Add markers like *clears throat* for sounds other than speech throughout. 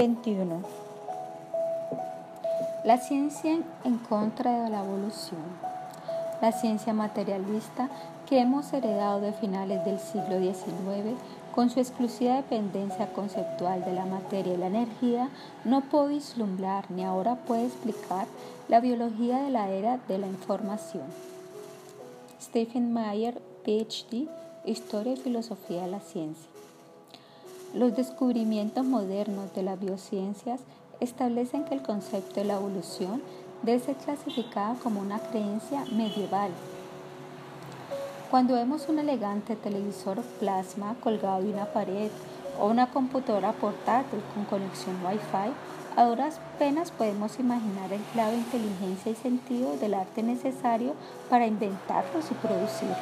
XXI. La ciencia en contra de la evolución. La ciencia materialista que hemos heredado de finales del siglo XIX, con su exclusiva dependencia conceptual de la materia y la energía, no puede vislumbrar ni ahora puede explicar la biología de la era de la información. Stephen Mayer, PhD, Historia y Filosofía de la Ciencia. Los descubrimientos modernos de las biociencias establecen que el concepto de la evolución debe ser clasificado como una creencia medieval. Cuando vemos un elegante televisor plasma colgado de una pared o una computadora portátil con conexión Wi-Fi, a duras podemos imaginar el clave inteligencia y sentido del arte necesario para inventarlos y producirlos.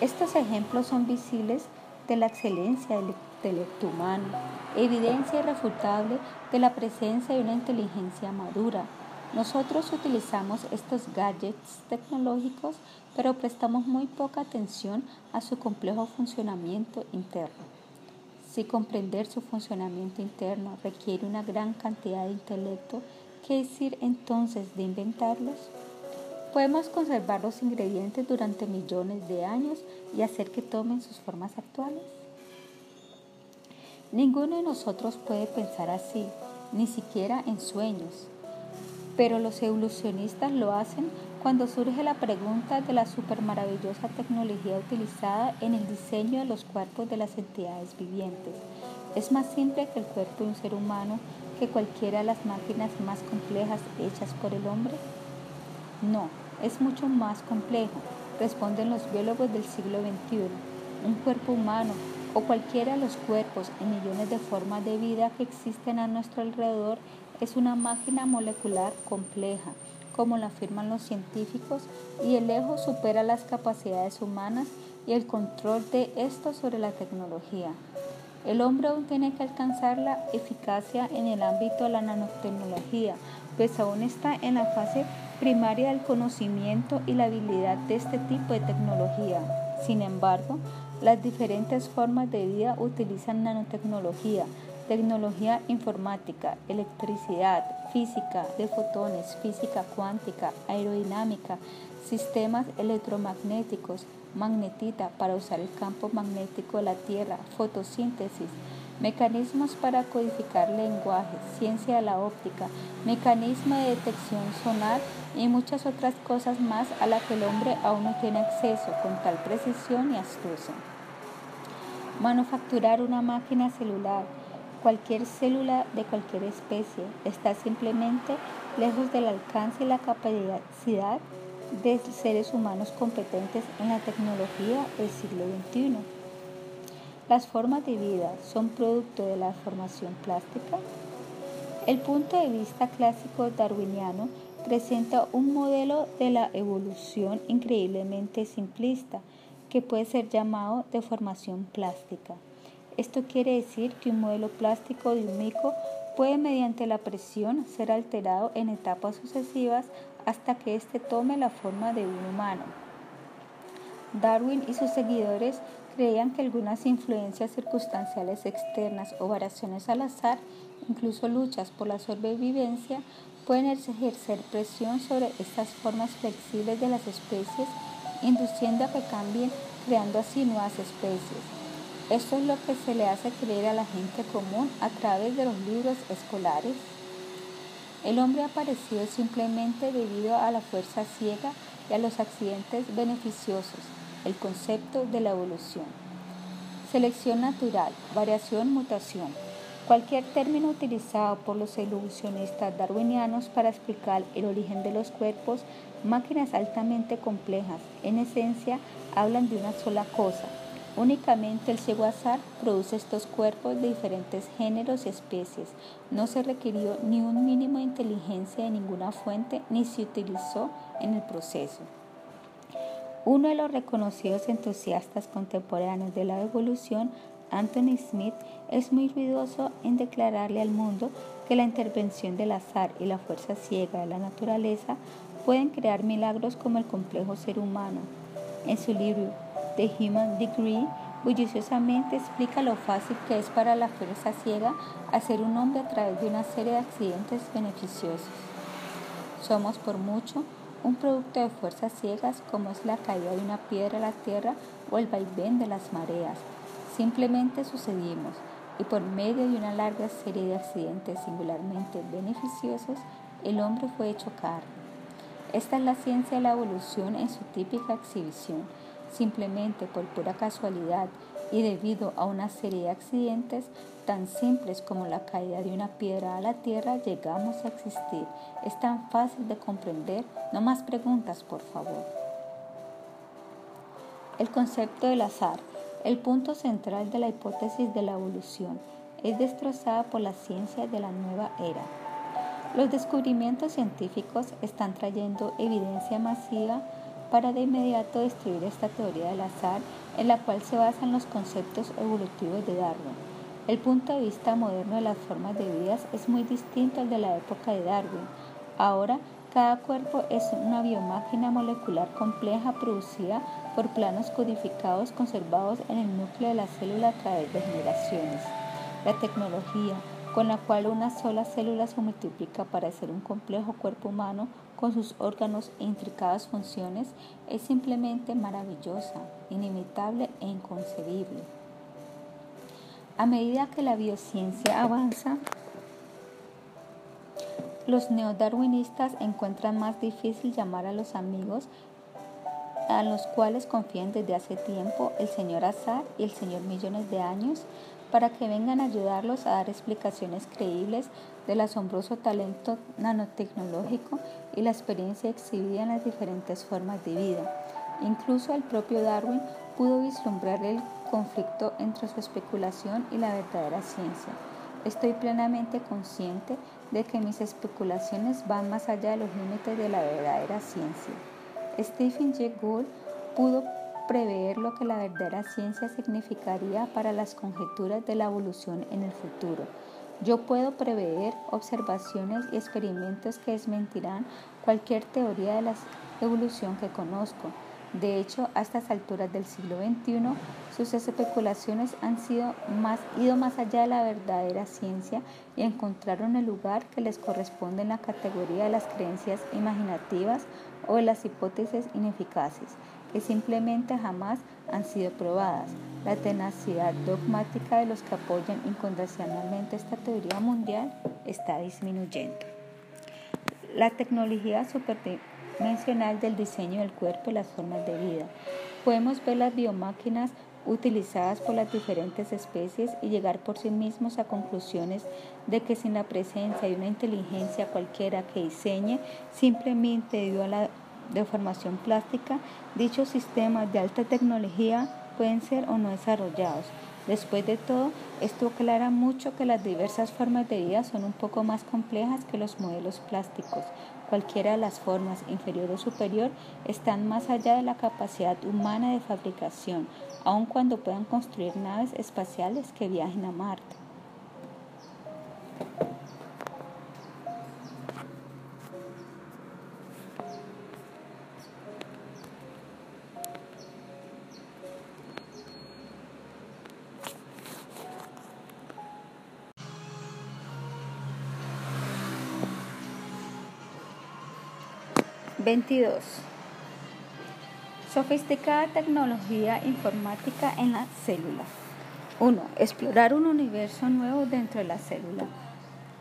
Estos ejemplos son visibles de la excelencia del intelecto humano, evidencia irrefutable de la presencia de una inteligencia madura. Nosotros utilizamos estos gadgets tecnológicos, pero prestamos muy poca atención a su complejo funcionamiento interno. Si comprender su funcionamiento interno requiere una gran cantidad de intelecto, ¿qué decir entonces de inventarlos? Podemos conservar los ingredientes durante millones de años y hacer que tomen sus formas actuales. Ninguno de nosotros puede pensar así, ni siquiera en sueños. Pero los evolucionistas lo hacen cuando surge la pregunta de la supermaravillosa tecnología utilizada en el diseño de los cuerpos de las entidades vivientes. ¿Es más simple que el cuerpo de un ser humano que cualquiera de las máquinas más complejas hechas por el hombre? No, es mucho más complejo, responden los biólogos del siglo XXI. Un cuerpo humano o cualquiera de los cuerpos y millones de formas de vida que existen a nuestro alrededor es una máquina molecular compleja, como lo afirman los científicos, y el lejos supera las capacidades humanas y el control de esto sobre la tecnología. El hombre aún tiene que alcanzar la eficacia en el ámbito de la nanotecnología, pues aún está en la fase primaria del conocimiento y la habilidad de este tipo de tecnología. Sin embargo, las diferentes formas de vida utilizan nanotecnología, tecnología informática, electricidad, física de fotones, física cuántica, aerodinámica, sistemas electromagnéticos, magnetita para usar el campo magnético de la Tierra, fotosíntesis, mecanismos para codificar lenguaje, ciencia de la óptica, mecanismo de detección sonar y muchas otras cosas más a las que el hombre aún no tiene acceso con tal precisión y astucia. Manufacturar una máquina celular, cualquier célula de cualquier especie, está simplemente lejos del alcance y la capacidad de seres humanos competentes en la tecnología del siglo XXI. Las formas de vida son producto de la formación plástica. El punto de vista clásico darwiniano presenta un modelo de la evolución increíblemente simplista que puede ser llamado de formación plástica. Esto quiere decir que un modelo plástico de un mico puede mediante la presión ser alterado en etapas sucesivas hasta que éste tome la forma de un humano. Darwin y sus seguidores creían que algunas influencias circunstanciales externas o variaciones al azar, incluso luchas por la sobrevivencia, pueden ejercer presión sobre estas formas flexibles de las especies, induciendo a que cambien, creando así nuevas especies. Esto es lo que se le hace creer a la gente común a través de los libros escolares. El hombre ha aparecido simplemente debido a la fuerza ciega y a los accidentes beneficiosos, el concepto de la evolución. Selección natural, variación, mutación. Cualquier término utilizado por los evolucionistas darwinianos para explicar el origen de los cuerpos, máquinas altamente complejas, en esencia hablan de una sola cosa. Únicamente el ciego azar produce estos cuerpos de diferentes géneros y especies. No se requirió ni un mínimo de inteligencia de ninguna fuente ni se utilizó en el proceso. Uno de los reconocidos entusiastas contemporáneos de la evolución Anthony Smith es muy ruidoso en declararle al mundo que la intervención del azar y la fuerza ciega de la naturaleza pueden crear milagros como el complejo ser humano. En su libro The Human Degree, bulliciosamente explica lo fácil que es para la fuerza ciega hacer un hombre a través de una serie de accidentes beneficiosos. Somos por mucho un producto de fuerzas ciegas como es la caída de una piedra a la tierra o el vaivén de las mareas. Simplemente sucedimos y por medio de una larga serie de accidentes singularmente beneficiosos, el hombre fue hecho carne. Esta es la ciencia de la evolución en su típica exhibición. Simplemente por pura casualidad y debido a una serie de accidentes tan simples como la caída de una piedra a la tierra, llegamos a existir. Es tan fácil de comprender. No más preguntas, por favor. El concepto del azar, el punto central de la hipótesis de la evolución, es destrozada por la ciencia de la nueva era. Los descubrimientos científicos están trayendo evidencia masiva para de inmediato destruir esta teoría del azar en la cual se basan los conceptos evolutivos de Darwin. El punto de vista moderno de las formas de vida es muy distinto al de la época de Darwin. Ahora, cada cuerpo es una biomáquina molecular compleja producida por planos codificados conservados en el núcleo de la célula a través de generaciones. La tecnología, con la cual una sola célula se multiplica para hacer un complejo cuerpo humano con sus órganos e intricadas funciones, es simplemente maravillosa, inimitable e inconcebible. A medida que la biociencia avanza, los neodarwinistas encuentran más difícil llamar a los amigos a los cuales confían desde hace tiempo el señor Azar y el señor Millones de Años para que vengan a ayudarlos a dar explicaciones creíbles del asombroso talento nanotecnológico y la experiencia exhibida en las diferentes formas de vida. Incluso el propio Darwin pudo vislumbrar el conflicto entre su especulación y la verdadera ciencia. Estoy plenamente consciente de que mis especulaciones van más allá de los límites de la verdadera ciencia. Stephen Jay Gould pudo prever lo que la verdadera ciencia significaría para las conjeturas de la evolución en el futuro. Yo puedo prever observaciones y experimentos que desmentirán cualquier teoría de la evolución que conozco. De hecho, a estas alturas del siglo XXI, sus especulaciones han ido más allá de la verdadera ciencia y encontraron el lugar que les corresponde en la categoría de las creencias imaginativas o las hipótesis ineficaces que simplemente jamás han sido probadas. La tenacidad dogmática de los que apoyan incondicionalmente esta teoría mundial está disminuyendo. La tecnología superdimensional del diseño del cuerpo y las formas de vida. Podemos ver las biomáquinas utilizadas por las diferentes especies y llegar por sí mismos a conclusiones de que sin la presencia de una inteligencia cualquiera que diseñe, simplemente debido a la de formación plástica, dichos sistemas de alta tecnología pueden ser o no desarrollados. Después de todo, esto aclara mucho que las diversas formas de vida son un poco más complejas que los modelos plásticos. Cualquiera de las formas, inferior o superior, están más allá de la capacidad humana de fabricación, aun cuando puedan construir naves espaciales que viajen a Marte. 22. Sofisticada tecnología informática en la célula. 1. Explorar un universo nuevo dentro de la célula.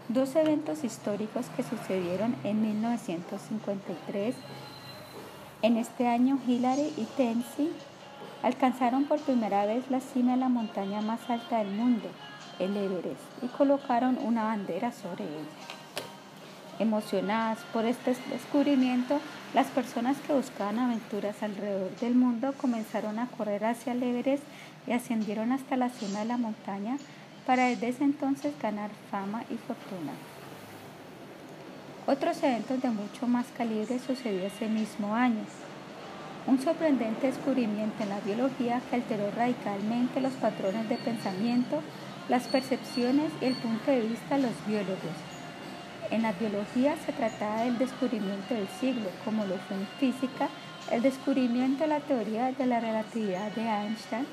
Dos eventos históricos que sucedieron en 1953. En este año, Hillary y Tennessee alcanzaron por primera vez la cima de la montaña más alta del mundo, el Everest, y colocaron una bandera sobre ella. Emocionadas por este descubrimiento, las personas que buscaban aventuras alrededor del mundo comenzaron a correr hacia el Everest y ascendieron hasta la cima de la montaña para desde ese entonces ganar fama y fortuna. Otros eventos de mucho más calibre sucedió ese mismo año. Un sorprendente descubrimiento en la biología que alteró radicalmente los patrones de pensamiento, las percepciones y el punto de vista de los biólogos en la biología se trataba del descubrimiento del siglo, como lo fue en física el descubrimiento de la teoría de la relatividad de Einstein,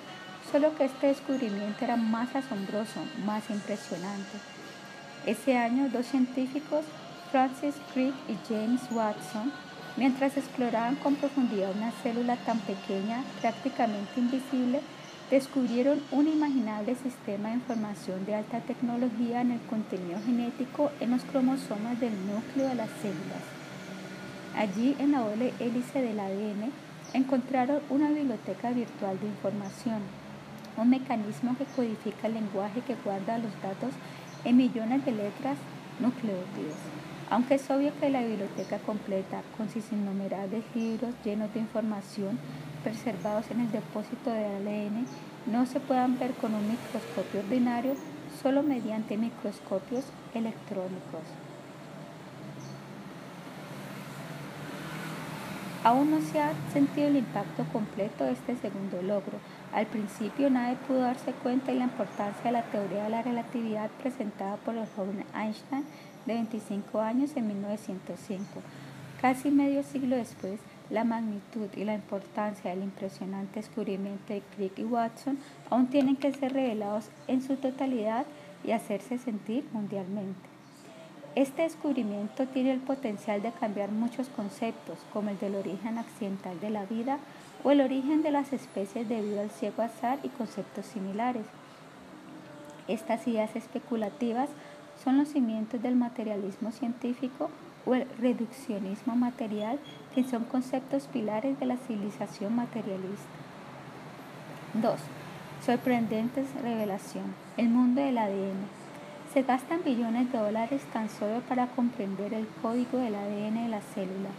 solo que este descubrimiento era más asombroso, más impresionante. Ese año, dos científicos, Francis Crick y James Watson, mientras exploraban con profundidad una célula tan pequeña, prácticamente invisible, descubrieron un imaginable sistema de información de alta tecnología en el contenido genético en los cromosomas del núcleo de las células. Allí, en la doble hélice del ADN, encontraron una biblioteca virtual de información, un mecanismo que codifica el lenguaje que guarda los datos en millones de letras nucleótidos. Aunque es obvio que la biblioteca completa, con sus innumerables libros llenos de información preservados en el depósito de ADN, no se puedan ver con un microscopio ordinario, solo mediante microscopios electrónicos. Aún no se ha sentido el impacto completo de este segundo logro. Al principio nadie pudo darse cuenta de la importancia de la teoría de la relatividad presentada por el joven Einstein de 25 años en 1905. Casi medio siglo después, la magnitud y la importancia del impresionante descubrimiento de Crick y Watson aún tienen que ser revelados en su totalidad y hacerse sentir mundialmente. Este descubrimiento tiene el potencial de cambiar muchos conceptos, como el del origen accidental de la vida o el origen de las especies debido al ciego azar y conceptos similares. Estas ideas especulativas son los cimientos del materialismo científico o el reduccionismo material, que son conceptos pilares de la civilización materialista. 2. Sorprendentes revelación. El mundo del ADN. Se gastan billones de dólares tan solo para comprender el código del ADN de la célula.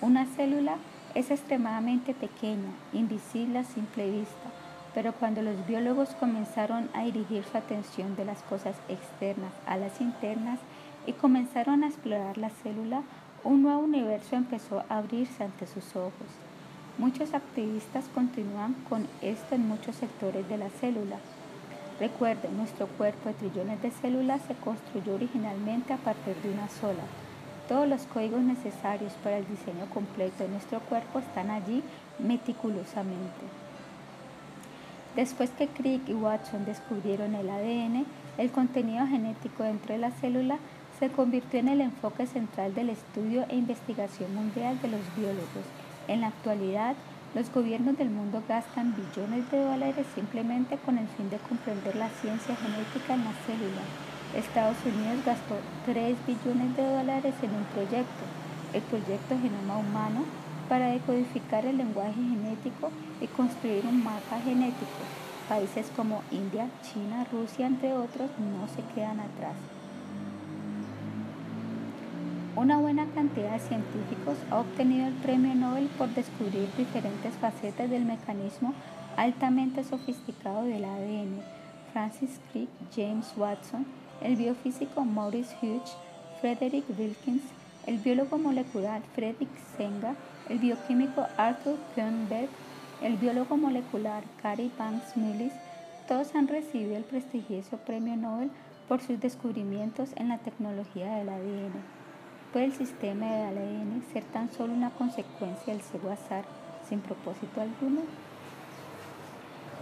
Una célula es extremadamente pequeña, invisible a simple vista, pero cuando los biólogos comenzaron a dirigir su atención de las cosas externas a las internas y comenzaron a explorar la célula, un nuevo universo empezó a abrirse ante sus ojos. Muchos activistas continúan con esto en muchos sectores de la célula, Recuerden, nuestro cuerpo de trillones de células se construyó originalmente a partir de una sola. Todos los códigos necesarios para el diseño completo de nuestro cuerpo están allí meticulosamente. Después que Crick y Watson descubrieron el ADN, el contenido genético dentro de la célula se convirtió en el enfoque central del estudio e investigación mundial de los biólogos. En la actualidad, los gobiernos del mundo gastan billones de dólares simplemente con el fin de comprender la ciencia genética en la célula. Estados Unidos gastó 3 billones de dólares en un proyecto, el proyecto Genoma Humano, para decodificar el lenguaje genético y construir un mapa genético. Países como India, China, Rusia, entre otros, no se quedan atrás. Una buena cantidad de científicos ha obtenido el premio Nobel por descubrir diferentes facetas del mecanismo altamente sofisticado del ADN. Francis Crick, James Watson, el biofísico Maurice Hughes, Frederick Wilkins, el biólogo molecular Frederick Senga, el bioquímico Arthur Kernberg, el biólogo molecular Cary Banks Millis, todos han recibido el prestigioso premio Nobel por sus descubrimientos en la tecnología del ADN. ¿Puede el sistema de ADN ser tan solo una consecuencia del ciego azar sin propósito alguno?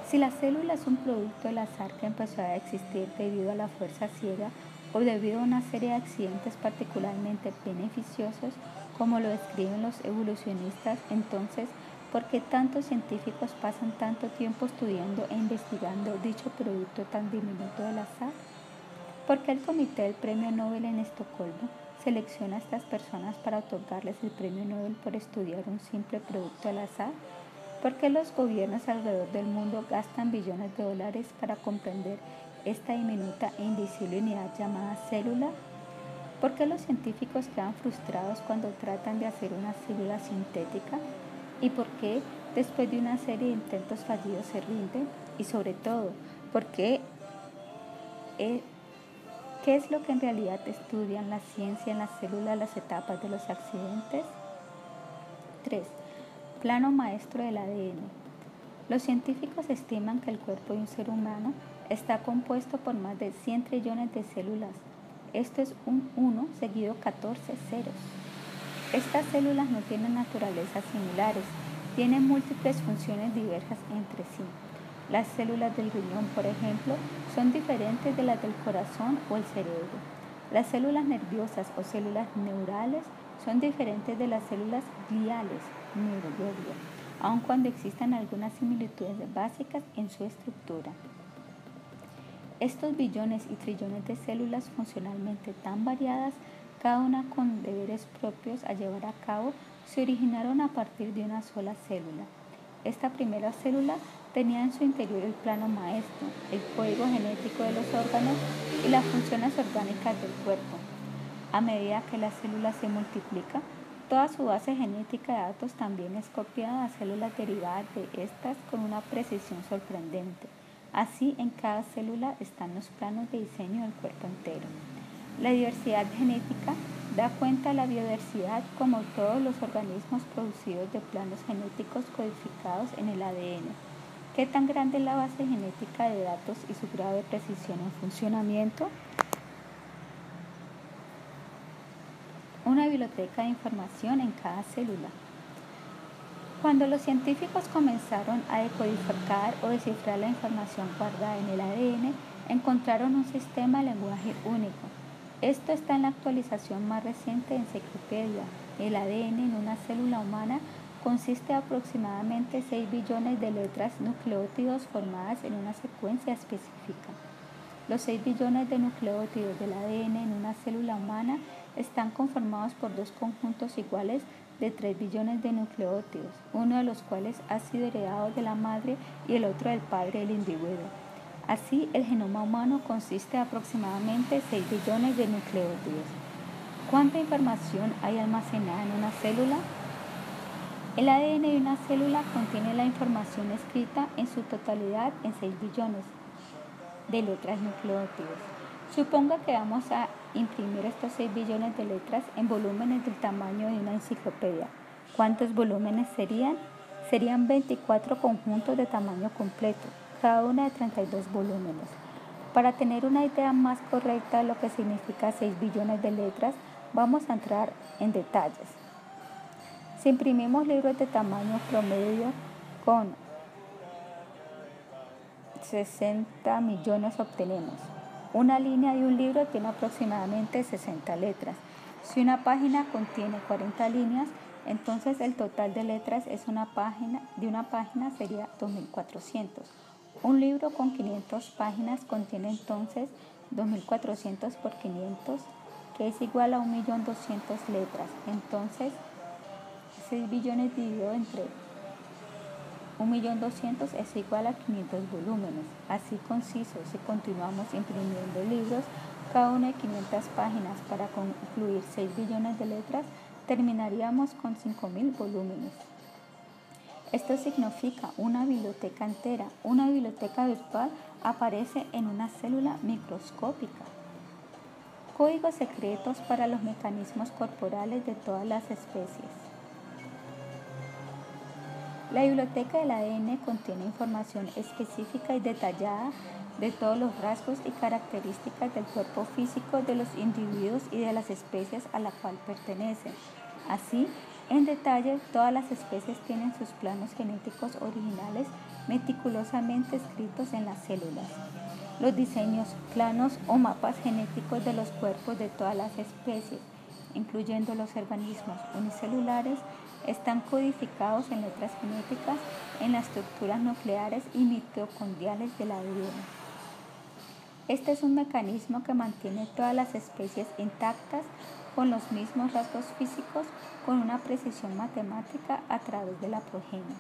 Si la célula es un producto del azar que empezó a existir debido a la fuerza ciega o debido a una serie de accidentes particularmente beneficiosos, como lo describen los evolucionistas, entonces, ¿por qué tantos científicos pasan tanto tiempo estudiando e investigando dicho producto tan diminuto del azar? ¿Por qué el comité del Premio Nobel en Estocolmo selecciona a estas personas para otorgarles el premio Nobel por estudiar un simple producto al azar? ¿Por qué los gobiernos alrededor del mundo gastan billones de dólares para comprender esta diminuta e invisible unidad llamada célula? ¿Por qué los científicos quedan frustrados cuando tratan de hacer una célula sintética? ¿Y por qué después de una serie de intentos fallidos se rinden? Y sobre todo, ¿por qué ¿Qué es lo que en realidad estudian la ciencia en las células las etapas de los accidentes? 3. Plano maestro del ADN. Los científicos estiman que el cuerpo de un ser humano está compuesto por más de 100 trillones de células. Esto es un 1 seguido 14 ceros. Estas células no tienen naturalezas similares, tienen múltiples funciones diversas entre sí. Las células del riñón, por ejemplo, son diferentes de las del corazón o el cerebro. Las células nerviosas o células neurales son diferentes de las células gliales, neuroglia, aun cuando existan algunas similitudes básicas en su estructura. Estos billones y trillones de células funcionalmente tan variadas, cada una con deberes propios a llevar a cabo, se originaron a partir de una sola célula. Esta primera célula tenía en su interior el plano maestro, el código genético de los órganos y las funciones orgánicas del cuerpo. A medida que la célula se multiplica, toda su base genética de datos también es copiada a células derivadas de estas con una precisión sorprendente. Así, en cada célula están los planos de diseño del cuerpo entero. La diversidad genética da cuenta de la biodiversidad como todos los organismos producidos de planos genéticos codificados en el ADN. ¿Qué tan grande es la base genética de datos y su grado de precisión en funcionamiento? Una biblioteca de información en cada célula. Cuando los científicos comenzaron a decodificar o descifrar la información guardada en el ADN, encontraron un sistema de lenguaje único. Esto está en la actualización más reciente de Enciclopedia. El ADN en una célula humana consiste aproximadamente 6 billones de letras nucleótidos formadas en una secuencia específica. Los 6 billones de nucleótidos del ADN en una célula humana están conformados por dos conjuntos iguales de 3 billones de nucleótidos, uno de los cuales ha sido heredado de la madre y el otro del padre del individuo. Así, el genoma humano consiste de aproximadamente 6 billones de nucleótidos. ¿Cuánta información hay almacenada en una célula? El ADN de una célula contiene la información escrita en su totalidad en 6 billones de letras nucleótidos. Suponga que vamos a imprimir estos 6 billones de letras en volúmenes del tamaño de una enciclopedia. ¿Cuántos volúmenes serían? Serían 24 conjuntos de tamaño completo, cada una de 32 volúmenes. Para tener una idea más correcta de lo que significa 6 billones de letras, vamos a entrar en detalles. Si imprimimos libros de tamaño promedio con 60 millones obtenemos una línea de un libro tiene aproximadamente 60 letras. Si una página contiene 40 líneas, entonces el total de letras es una página, de una página sería 2400. Un libro con 500 páginas contiene entonces 2400 por 500, que es igual a 1.200.000 letras. Entonces, 6 billones dividido entre 1.200.000 es igual a 500 volúmenes. Así conciso, si continuamos imprimiendo libros, cada uno de 500 páginas para concluir 6 billones de letras, terminaríamos con 5.000 volúmenes. Esto significa una biblioteca entera. Una biblioteca virtual aparece en una célula microscópica. Códigos secretos para los mecanismos corporales de todas las especies. La biblioteca del ADN contiene información específica y detallada de todos los rasgos y características del cuerpo físico de los individuos y de las especies a la cual pertenecen. Así, en detalle, todas las especies tienen sus planos genéticos originales meticulosamente escritos en las células. Los diseños, planos o mapas genéticos de los cuerpos de todas las especies, incluyendo los organismos unicelulares, están codificados en letras genéticas en las estructuras nucleares y mitocondriales del ADN. Este es un mecanismo que mantiene todas las especies intactas con los mismos rasgos físicos con una precisión matemática a través de la progenie.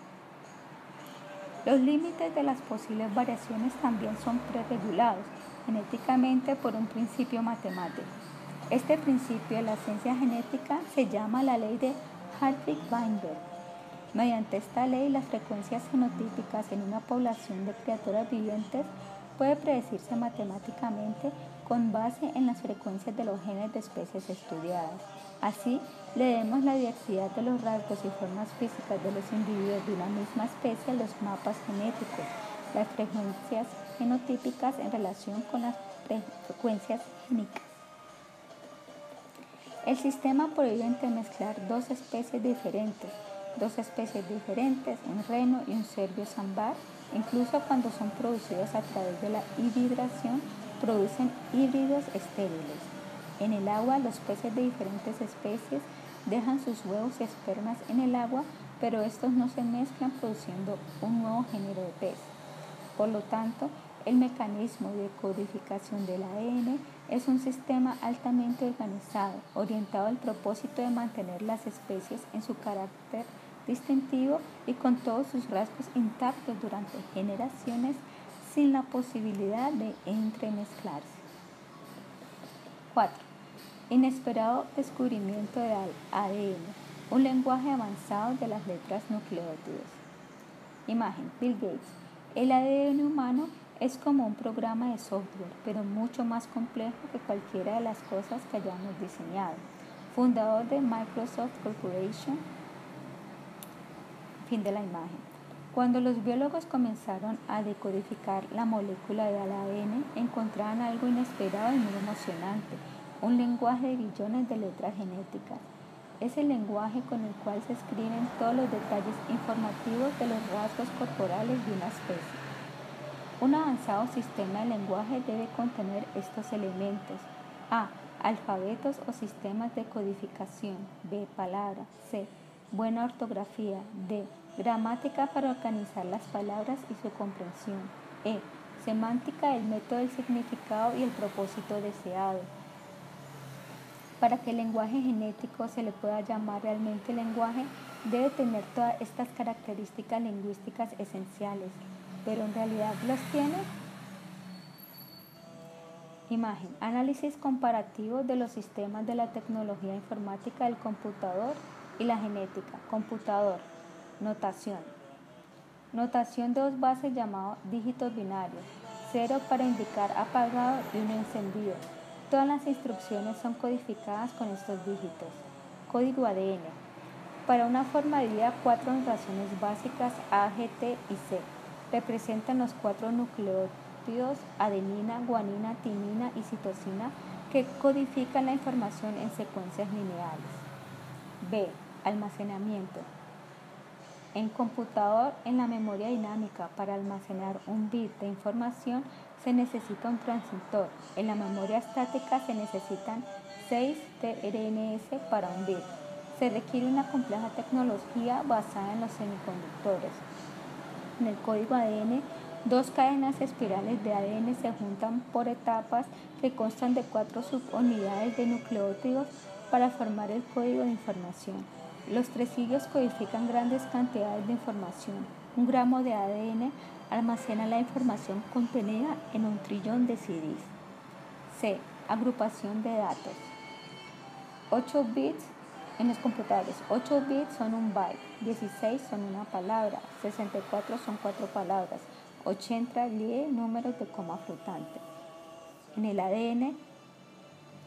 Los límites de las posibles variaciones también son preregulados genéticamente por un principio matemático. Este principio de la ciencia genética se llama la ley de Hartwig Weinberg. Mediante esta ley, las frecuencias genotípicas en una población de criaturas vivientes puede predecirse matemáticamente con base en las frecuencias de los genes de especies estudiadas. Así, leemos la diversidad de los rasgos y formas físicas de los individuos de una misma especie a los mapas genéticos, las frecuencias genotípicas en relación con las frecuencias génicas. El sistema prohíbe entremezclar dos especies diferentes, dos especies diferentes, un reno y un cervio sambar, incluso cuando son producidos a través de la hibridación, producen híbridos estériles. En el agua, los peces de diferentes especies dejan sus huevos y espermas en el agua, pero estos no se mezclan produciendo un nuevo género de pez. Por lo tanto, el mecanismo de codificación del ADN es un sistema altamente organizado, orientado al propósito de mantener las especies en su carácter distintivo y con todos sus rasgos intactos durante generaciones sin la posibilidad de entremezclarse. 4. Inesperado descubrimiento del ADN, un lenguaje avanzado de las letras nucleótidos. Imagen, Bill Gates. El ADN humano es como un programa de software, pero mucho más complejo que cualquiera de las cosas que hayamos diseñado. Fundador de Microsoft Corporation, fin de la imagen. Cuando los biólogos comenzaron a decodificar la molécula del ADN, encontraron algo inesperado y muy emocionante, un lenguaje de billones de letras genéticas. Es el lenguaje con el cual se escriben todos los detalles informativos de los rasgos corporales de una especie. Un avanzado sistema de lenguaje debe contener estos elementos. A. Alfabetos o sistemas de codificación. B. Palabra. C. Buena ortografía. D. Gramática para organizar las palabras y su comprensión. E. Semántica, el método del significado y el propósito deseado. Para que el lenguaje genético se le pueda llamar realmente lenguaje, debe tener todas estas características lingüísticas esenciales pero en realidad los tiene. Imagen. Análisis comparativo de los sistemas de la tecnología informática del computador y la genética. Computador. Notación. Notación de dos bases llamado dígitos binarios. Cero para indicar apagado y uno encendido. Todas las instrucciones son codificadas con estos dígitos. Código ADN. Para una forma de cuatro notaciones básicas A, G, T y C representan los cuatro nucleótidos adenina, guanina, timina y citosina que codifican la información en secuencias lineales. B. Almacenamiento. En computador, en la memoria dinámica, para almacenar un bit de información se necesita un transistor. En la memoria estática se necesitan 6 TRNS para un bit. Se requiere una compleja tecnología basada en los semiconductores en el código ADN, dos cadenas espirales de ADN se juntan por etapas que constan de cuatro subunidades de nucleótidos para formar el código de información. Los tresillos codifican grandes cantidades de información. Un gramo de ADN almacena la información contenida en un trillón de CDs. C. Agrupación de datos. 8 bits en los computadores, 8 bits son un byte, 16 son una palabra, 64 son cuatro palabras, 80 lie números de coma flotante. En el ADN,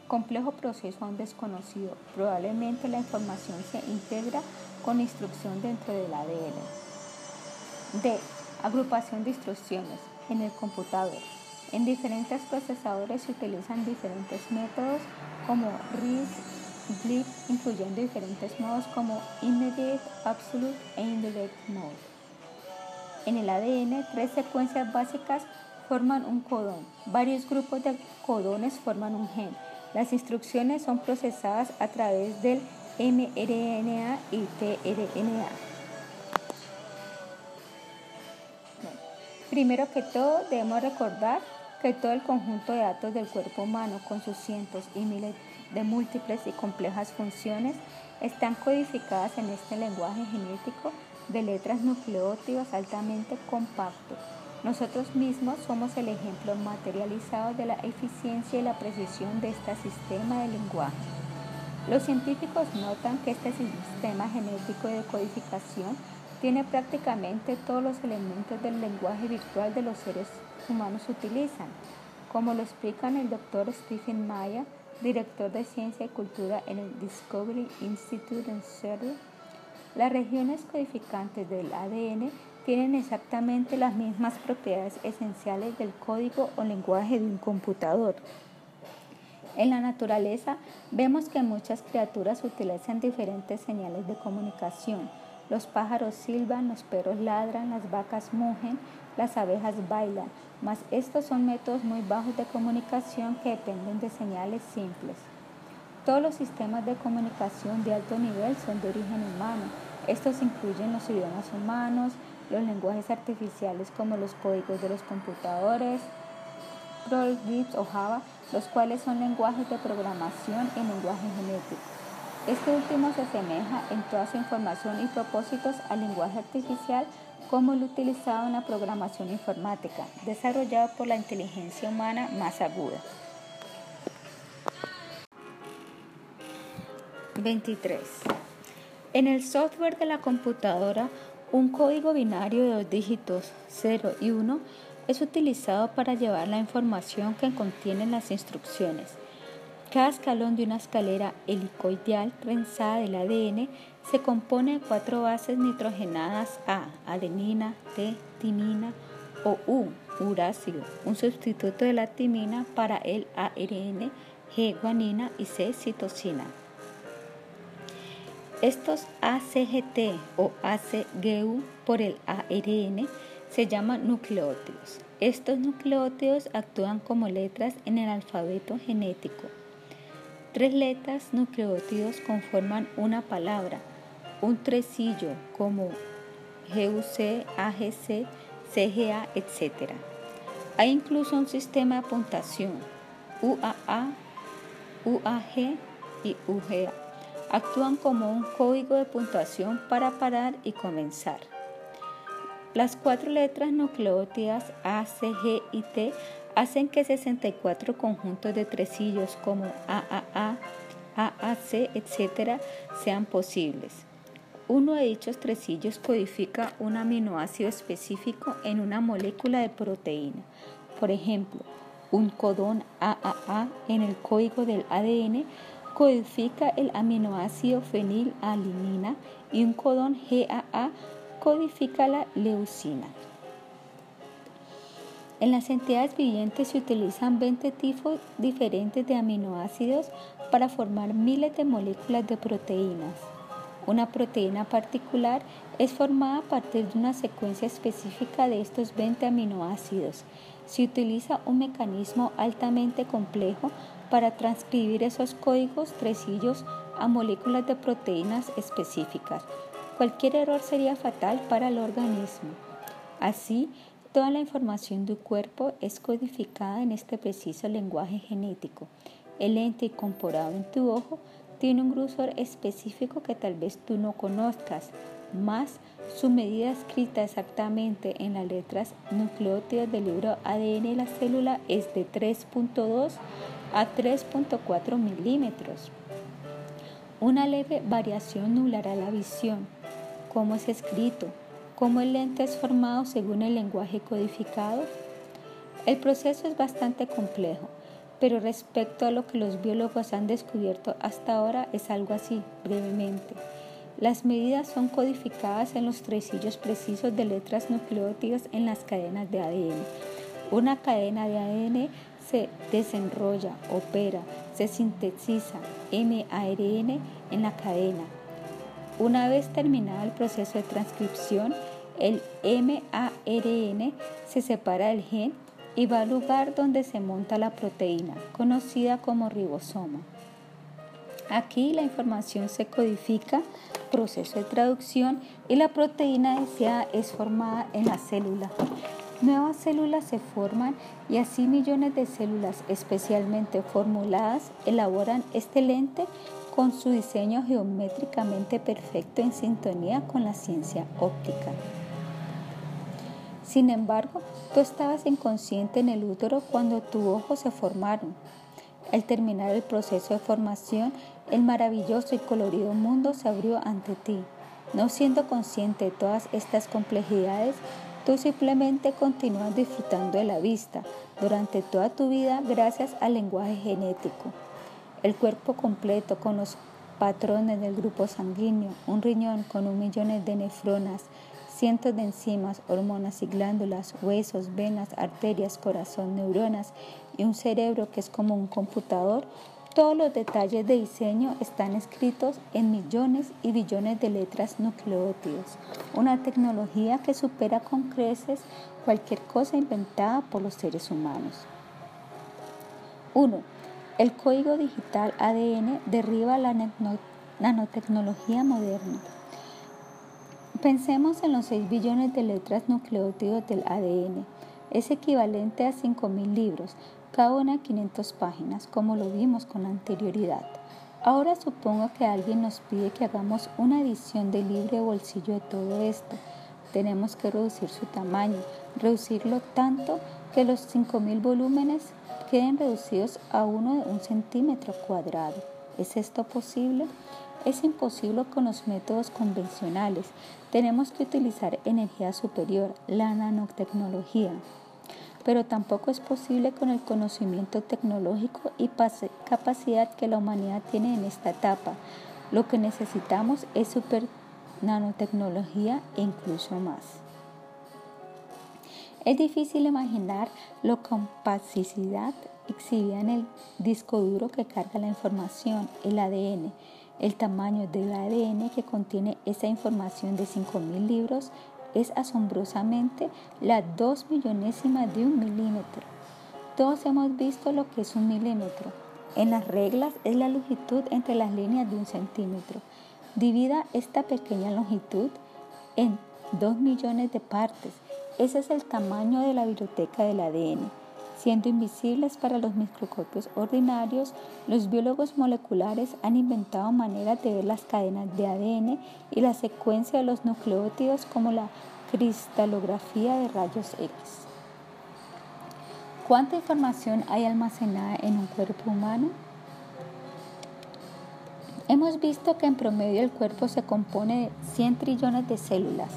complejo proceso aún desconocido, probablemente la información se integra con instrucción dentro del ADN. D. Agrupación de instrucciones en el computador. En diferentes procesadores se utilizan diferentes métodos como RISC, Blip incluyendo diferentes modos como Immediate, Absolute e Indirect Mode. En el ADN, tres secuencias básicas forman un codón. Varios grupos de codones forman un gen. Las instrucciones son procesadas a través del mRNA y tRNA. Primero que todo, debemos recordar que todo el conjunto de datos del cuerpo humano, con sus cientos y miles de múltiples y complejas funciones están codificadas en este lenguaje genético de letras nucleótidos altamente compactos. Nosotros mismos somos el ejemplo materializado de la eficiencia y la precisión de este sistema de lenguaje. Los científicos notan que este sistema genético de codificación tiene prácticamente todos los elementos del lenguaje virtual de los seres humanos utilizan, como lo explican el doctor Stephen Maya, director de Ciencia y Cultura en el Discovery Institute en Seattle, las regiones codificantes del ADN tienen exactamente las mismas propiedades esenciales del código o lenguaje de un computador. En la naturaleza vemos que muchas criaturas utilizan diferentes señales de comunicación. Los pájaros silban, los perros ladran, las vacas mugen, las abejas bailan, mas estos son métodos muy bajos de comunicación que dependen de señales simples. Todos los sistemas de comunicación de alto nivel son de origen humano. Estos incluyen los idiomas humanos, los lenguajes artificiales como los códigos de los computadores, Perl, Gibbs o Java, los cuales son lenguajes de programación y lenguaje genético. Este último se asemeja en toda su información y propósitos al lenguaje artificial como el utilizado en la programación informática, desarrollado por la inteligencia humana más aguda. 23. En el software de la computadora, un código binario de dos dígitos 0 y 1 es utilizado para llevar la información que contienen las instrucciones. Cada escalón de una escalera helicoidal trenzada del ADN se compone de cuatro bases nitrogenadas A, adenina, T, timina o U, urácido, un sustituto de la timina para el ARN, G, guanina y C, citosina. Estos ACGT o ACGU por el ARN se llaman nucleótidos. Estos nucleótidos actúan como letras en el alfabeto genético. Tres letras nucleótidos conforman una palabra, un tresillo como GUC, AGC, CGA, etc. Hay incluso un sistema de puntuación, UAA, UAG y UGA. Actúan como un código de puntuación para parar y comenzar. Las cuatro letras nucleótidas A, C, G y T hacen que 64 conjuntos de tresillos como AAA, AAC, etc. sean posibles. Uno de dichos tresillos codifica un aminoácido específico en una molécula de proteína. Por ejemplo, un codón AAA en el código del ADN codifica el aminoácido fenilalanina y un codón GAA codifica la leucina. En las entidades vivientes se utilizan 20 tipos diferentes de aminoácidos para formar miles de moléculas de proteínas. Una proteína particular es formada a partir de una secuencia específica de estos 20 aminoácidos. Se utiliza un mecanismo altamente complejo para transcribir esos códigos tresillos a moléculas de proteínas específicas, Cualquier error sería fatal para el organismo. Así, toda la información del cuerpo es codificada en este preciso lenguaje genético. El lente incorporado en tu ojo tiene un grosor específico que tal vez tú no conozcas, más su medida escrita exactamente en las letras nucleótidas del libro ADN de la célula es de 3.2 a 3.4 milímetros. Una leve variación nublará la visión, cómo es escrito, cómo el lente es formado según el lenguaje codificado. El proceso es bastante complejo, pero respecto a lo que los biólogos han descubierto hasta ahora es algo así, brevemente. Las medidas son codificadas en los tresillos precisos de letras nucleótidas en las cadenas de ADN. Una cadena de ADN se desenrolla, opera, se sintetiza MARN en la cadena una vez terminado el proceso de transcripción, el MARN se separa del gen y va al lugar donde se monta la proteína, conocida como ribosoma. Aquí la información se codifica, proceso de traducción y la proteína deseada es formada en la célula. Nuevas células se forman y así millones de células especialmente formuladas elaboran este lente con su diseño geométricamente perfecto en sintonía con la ciencia óptica. Sin embargo, tú estabas inconsciente en el útero cuando tus ojos se formaron. Al terminar el proceso de formación, el maravilloso y colorido mundo se abrió ante ti. No siendo consciente de todas estas complejidades, tú simplemente continúas disfrutando de la vista durante toda tu vida gracias al lenguaje genético el cuerpo completo con los patrones del grupo sanguíneo, un riñón con un millón de nefronas, cientos de enzimas, hormonas y glándulas, huesos, venas, arterias, corazón, neuronas y un cerebro que es como un computador, todos los detalles de diseño están escritos en millones y billones de letras nucleótidos, una tecnología que supera con creces cualquier cosa inventada por los seres humanos. 1. El código digital ADN derriba la nanotecnología moderna. Pensemos en los 6 billones de letras nucleótidos del ADN. Es equivalente a 5.000 libros, cada una 500 páginas, como lo vimos con anterioridad. Ahora supongo que alguien nos pide que hagamos una edición de libre bolsillo de todo esto. Tenemos que reducir su tamaño, reducirlo tanto que los 5.000 volúmenes queden reducidos a uno de un centímetro cuadrado. ¿Es esto posible? Es imposible con los métodos convencionales. Tenemos que utilizar energía superior, la nanotecnología. Pero tampoco es posible con el conocimiento tecnológico y capacidad que la humanidad tiene en esta etapa. Lo que necesitamos es super nanotecnología e incluso más. Es difícil imaginar la compacidad exhibida en el disco duro que carga la información, el ADN. El tamaño del ADN que contiene esa información de 5.000 libros es asombrosamente la dos millonésima de un milímetro. Todos hemos visto lo que es un milímetro. En las reglas es la longitud entre las líneas de un centímetro. Divida esta pequeña longitud en dos millones de partes. Ese es el tamaño de la biblioteca del ADN. Siendo invisibles para los microscopios ordinarios, los biólogos moleculares han inventado maneras de ver las cadenas de ADN y la secuencia de los nucleótidos como la cristalografía de rayos X. ¿Cuánta información hay almacenada en un cuerpo humano? Hemos visto que en promedio el cuerpo se compone de 100 trillones de células.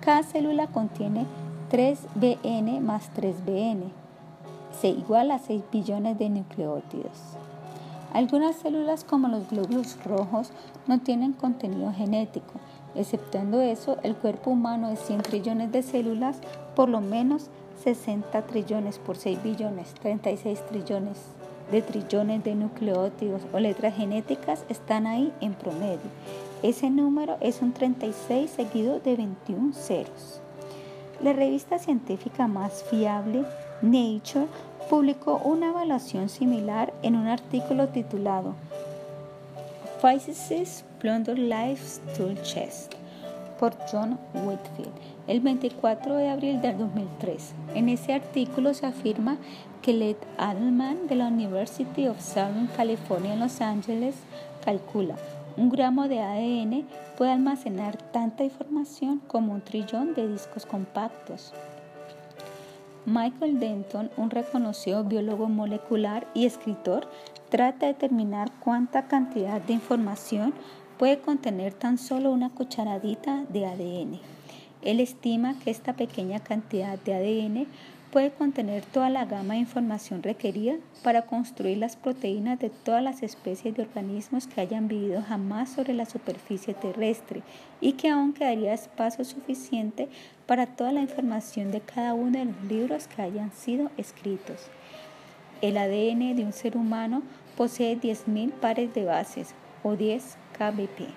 cada célula contiene 3 BN más 3 BN, se iguala a 6 billones de nucleótidos. Algunas células como los glóbulos rojos no tienen contenido genético. Exceptuando eso, el cuerpo humano de 100 trillones de células, por lo menos 60 trillones por 6 billones, 36 trillones de trillones de nucleótidos o letras genéticas están ahí en promedio. Ese número es un 36 seguido de 21 ceros. La revista científica más fiable, Nature, publicó una evaluación similar en un artículo titulado Physicists Plunder Life's Tool Chest por John Whitfield el 24 de abril del 2003. En ese artículo se afirma que Led Adelman de la University of Southern California en Los Ángeles calcula un gramo de ADN puede almacenar tanta información como un trillón de discos compactos. Michael Denton, un reconocido biólogo molecular y escritor, trata de determinar cuánta cantidad de información puede contener tan solo una cucharadita de ADN. Él estima que esta pequeña cantidad de ADN puede contener toda la gama de información requerida para construir las proteínas de todas las especies de organismos que hayan vivido jamás sobre la superficie terrestre y que aún quedaría espacio suficiente para toda la información de cada uno de los libros que hayan sido escritos. El ADN de un ser humano posee 10.000 pares de bases o 10 kbp.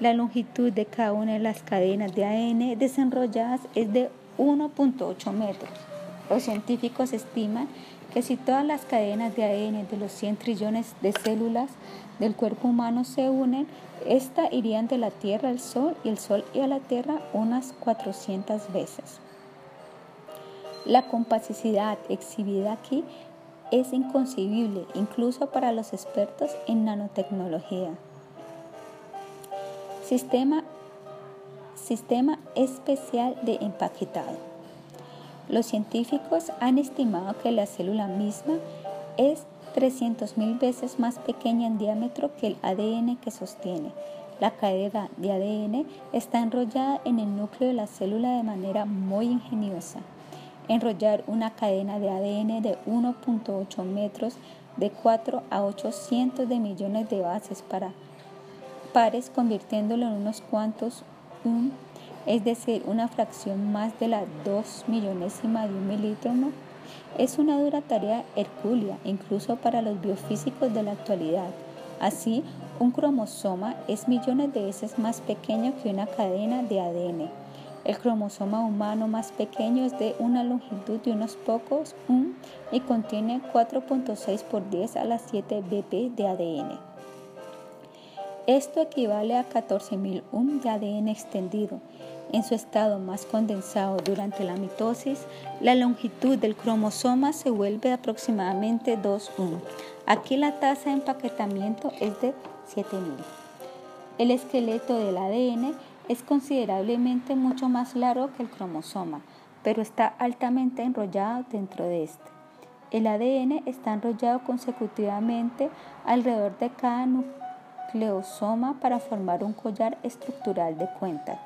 La longitud de cada una de las cadenas de ADN desenrolladas es de 1.8 metros. Los científicos estiman que si todas las cadenas de ADN de los 100 trillones de células del cuerpo humano se unen, éstas irían de la Tierra al Sol y el Sol y a la Tierra unas 400 veces. La compacidad exhibida aquí es inconcebible incluso para los expertos en nanotecnología. Sistema, sistema especial de empaquetado. Los científicos han estimado que la célula misma es 300.000 veces más pequeña en diámetro que el ADN que sostiene. La cadena de ADN está enrollada en el núcleo de la célula de manera muy ingeniosa. Enrollar una cadena de ADN de 1.8 metros de 4 a 800 de millones de bases para pares, convirtiéndolo en unos cuantos es decir, una fracción más de la dos millonésima de un milímetro, es una dura tarea hercúlea, incluso para los biofísicos de la actualidad. Así, un cromosoma es millones de veces más pequeño que una cadena de ADN. El cromosoma humano más pequeño es de una longitud de unos pocos un, y contiene 4.6 por 10 a las 7 BP de ADN. Esto equivale a 14.000 un de ADN extendido. En su estado más condensado durante la mitosis, la longitud del cromosoma se vuelve aproximadamente 2 un. Aquí la tasa de empaquetamiento es de 7000. El esqueleto del ADN es considerablemente mucho más largo que el cromosoma, pero está altamente enrollado dentro de este. El ADN está enrollado consecutivamente alrededor de cada nucleosoma para formar un collar estructural de cuentas.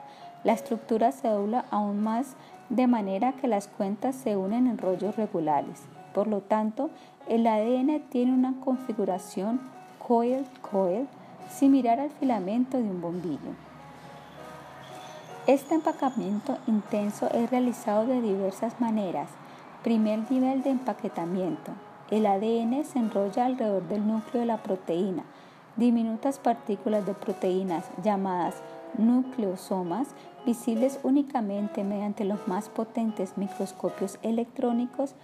La estructura se dobla aún más de manera que las cuentas se unen en rollos regulares. Por lo tanto, el ADN tiene una configuración coil-coil similar al filamento de un bombillo. Este empacamiento intenso es realizado de diversas maneras. Primer nivel de empaquetamiento. El ADN se enrolla alrededor del núcleo de la proteína. Diminutas partículas de proteínas llamadas nucleosomas, visibles únicamente mediante los más potentes microscopios electrónicos,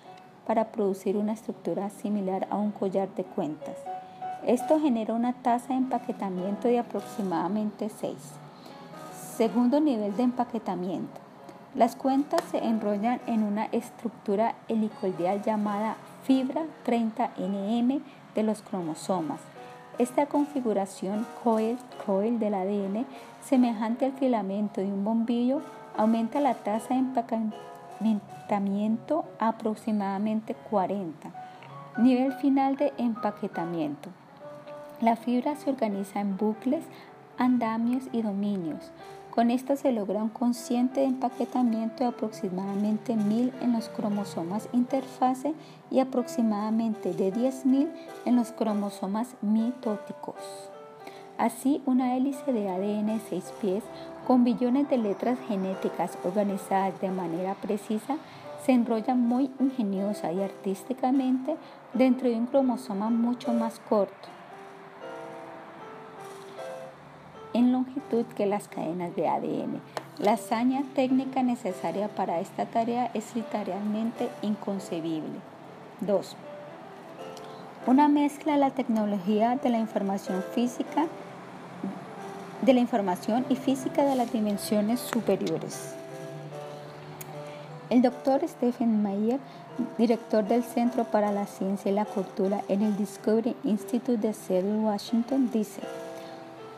para producir una estructura similar a un collar de cuentas. Esto genera una tasa de empaquetamiento de aproximadamente 6. Segundo nivel de empaquetamiento. Las cuentas se enrollan en una estructura helicoidal llamada fibra 30NM de los cromosomas. Esta configuración coil-coil del ADN, semejante al filamento de un bombillo, aumenta la tasa de empaquetamiento aproximadamente 40. Nivel final de empaquetamiento. La fibra se organiza en bucles, andamios y dominios. Con esto se logra un consciente empaquetamiento de aproximadamente 1000 en los cromosomas interfase y aproximadamente de 10.000 en los cromosomas mitóticos. Así, una hélice de ADN de 6 pies con billones de letras genéticas organizadas de manera precisa, se enrolla muy ingeniosa y artísticamente dentro de un cromosoma mucho más corto en longitud que las cadenas de ADN. La hazaña técnica necesaria para esta tarea es literalmente inconcebible. 2. Una mezcla de la tecnología de la información física de la información y física de las dimensiones superiores. El doctor Stephen Mayer, director del Centro para la Ciencia y la Cultura en el Discovery Institute de Seattle, Washington, dice,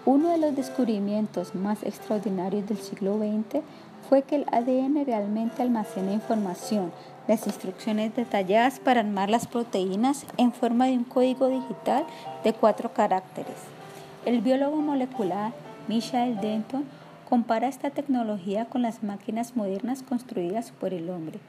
uno de los descubrimientos más extraordinarios del siglo XX fue que el ADN realmente almacena información, las instrucciones detalladas para armar las proteínas en forma de un código digital de cuatro caracteres. El biólogo molecular Michael Denton compara esta tecnología con las máquinas modernas construidas por el hombre.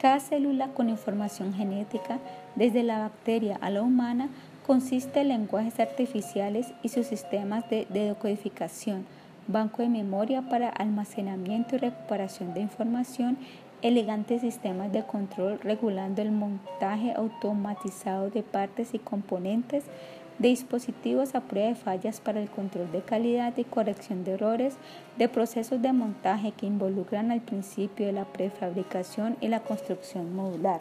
Cada célula con información genética, desde la bacteria a la humana, consiste en lenguajes artificiales y sus sistemas de decodificación, banco de memoria para almacenamiento y recuperación de información, elegantes sistemas de control regulando el montaje automatizado de partes y componentes, de dispositivos a prueba de fallas para el control de calidad y corrección de errores, de procesos de montaje que involucran al principio de la prefabricación y la construcción modular.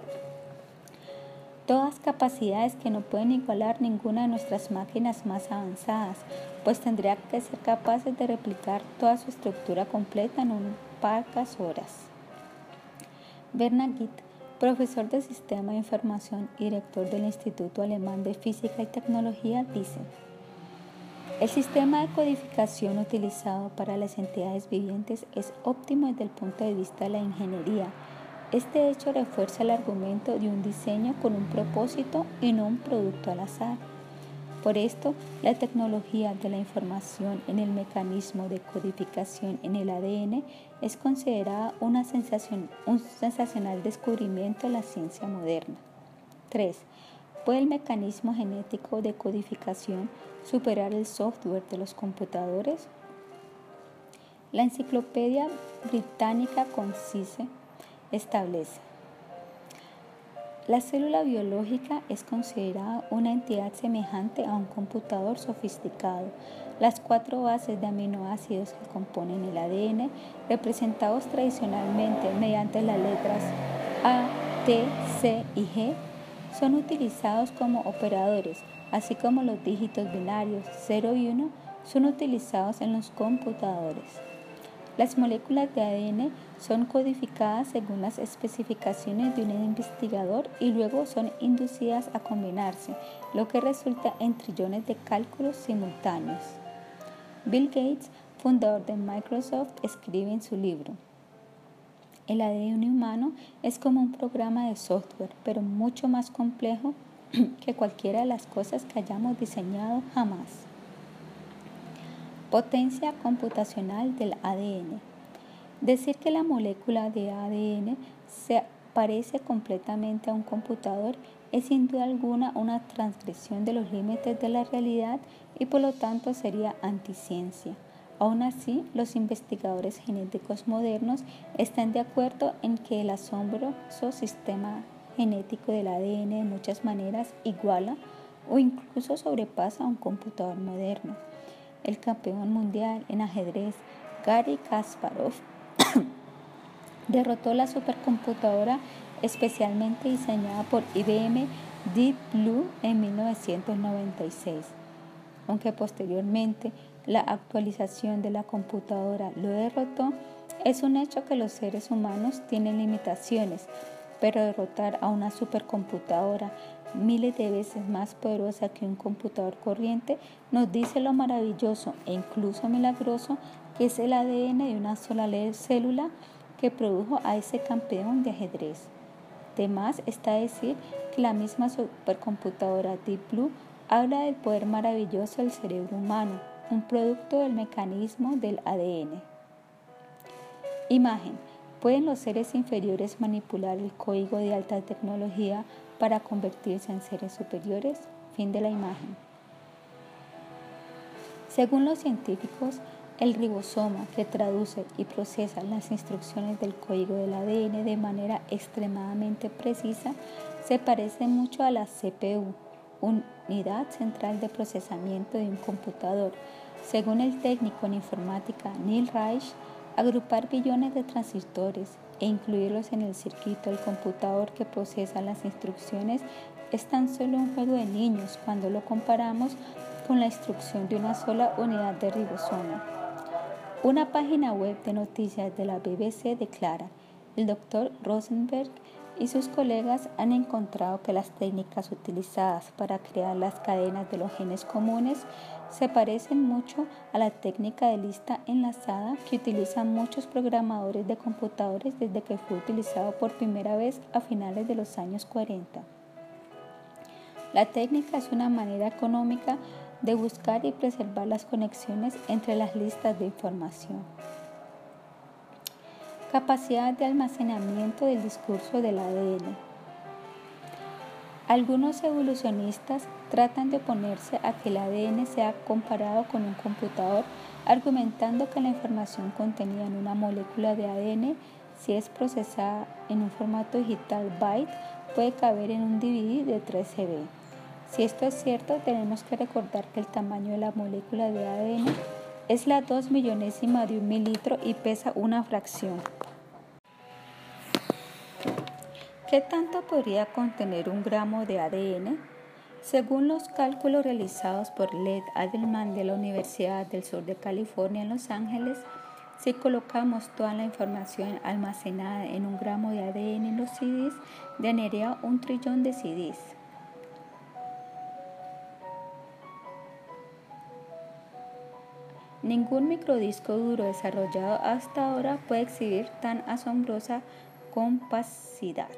Todas capacidades que no pueden igualar ninguna de nuestras máquinas más avanzadas, pues tendría que ser capaces de replicar toda su estructura completa en un pocas horas. Bernard profesor de Sistema de Información y director del Instituto Alemán de Física y Tecnología, dice, el sistema de codificación utilizado para las entidades vivientes es óptimo desde el punto de vista de la ingeniería. Este hecho refuerza el argumento de un diseño con un propósito y no un producto al azar. Por esto, la tecnología de la información en el mecanismo de codificación en el ADN es considerada un sensacional descubrimiento de la ciencia moderna. 3. ¿Puede el mecanismo genético de codificación superar el software de los computadores? La Enciclopedia Británica Concise establece la célula biológica es considerada una entidad semejante a un computador sofisticado. Las cuatro bases de aminoácidos que componen el ADN, representados tradicionalmente mediante las letras A, T, C y G, son utilizados como operadores, así como los dígitos binarios 0 y 1 son utilizados en los computadores. Las moléculas de ADN son codificadas según las especificaciones de un investigador y luego son inducidas a combinarse, lo que resulta en trillones de cálculos simultáneos. Bill Gates, fundador de Microsoft, escribe en su libro, el ADN humano es como un programa de software, pero mucho más complejo *clears throat* que cualquiera de las cosas que hayamos diseñado jamás. Potencia computacional del ADN. Decir que la molécula de ADN se parece completamente a un computador es sin duda alguna una transgresión de los límites de la realidad y por lo tanto sería anticiencia. Aún así, los investigadores genéticos modernos están de acuerdo en que el asombroso sistema genético del ADN de muchas maneras iguala o incluso sobrepasa a un computador moderno el campeón mundial en ajedrez Gary Kasparov *coughs* derrotó la supercomputadora especialmente diseñada por IBM Deep Blue en 1996. Aunque posteriormente la actualización de la computadora lo derrotó, es un hecho que los seres humanos tienen limitaciones, pero derrotar a una supercomputadora miles de veces más poderosa que un computador corriente, nos dice lo maravilloso e incluso milagroso que es el ADN de una sola célula que produjo a ese campeón de ajedrez. Además está decir que la misma supercomputadora Deep Blue habla del poder maravilloso del cerebro humano, un producto del mecanismo del ADN. Imagen. ¿Pueden los seres inferiores manipular el código de alta tecnología para convertirse en seres superiores. Fin de la imagen. Según los científicos, el ribosoma que traduce y procesa las instrucciones del código del ADN de manera extremadamente precisa se parece mucho a la CPU, unidad central de procesamiento de un computador. Según el técnico en informática Neil Reich, agrupar billones de transistores e incluirlos en el circuito del computador que procesa las instrucciones es tan solo un juego de niños cuando lo comparamos con la instrucción de una sola unidad de ribosoma. Una página web de noticias de la BBC declara, el doctor Rosenberg y sus colegas han encontrado que las técnicas utilizadas para crear las cadenas de los genes comunes se parecen mucho a la técnica de lista enlazada que utilizan muchos programadores de computadores desde que fue utilizado por primera vez a finales de los años 40. La técnica es una manera económica de buscar y preservar las conexiones entre las listas de información. Capacidad de almacenamiento del discurso del ADN. Algunos evolucionistas tratan de oponerse a que el ADN sea comparado con un computador, argumentando que la información contenida en una molécula de ADN, si es procesada en un formato digital byte, puede caber en un DVD de 3 GB. Si esto es cierto, tenemos que recordar que el tamaño de la molécula de ADN es la 2 millonésima de un mililitro y pesa una fracción. ¿Qué tanto podría contener un gramo de ADN? Según los cálculos realizados por Led Adelman de la Universidad del Sur de California en Los Ángeles, si colocamos toda la información almacenada en un gramo de ADN en los CDs, dañaría un trillón de CDs. Ningún microdisco duro desarrollado hasta ahora puede exhibir tan asombrosa compacidad.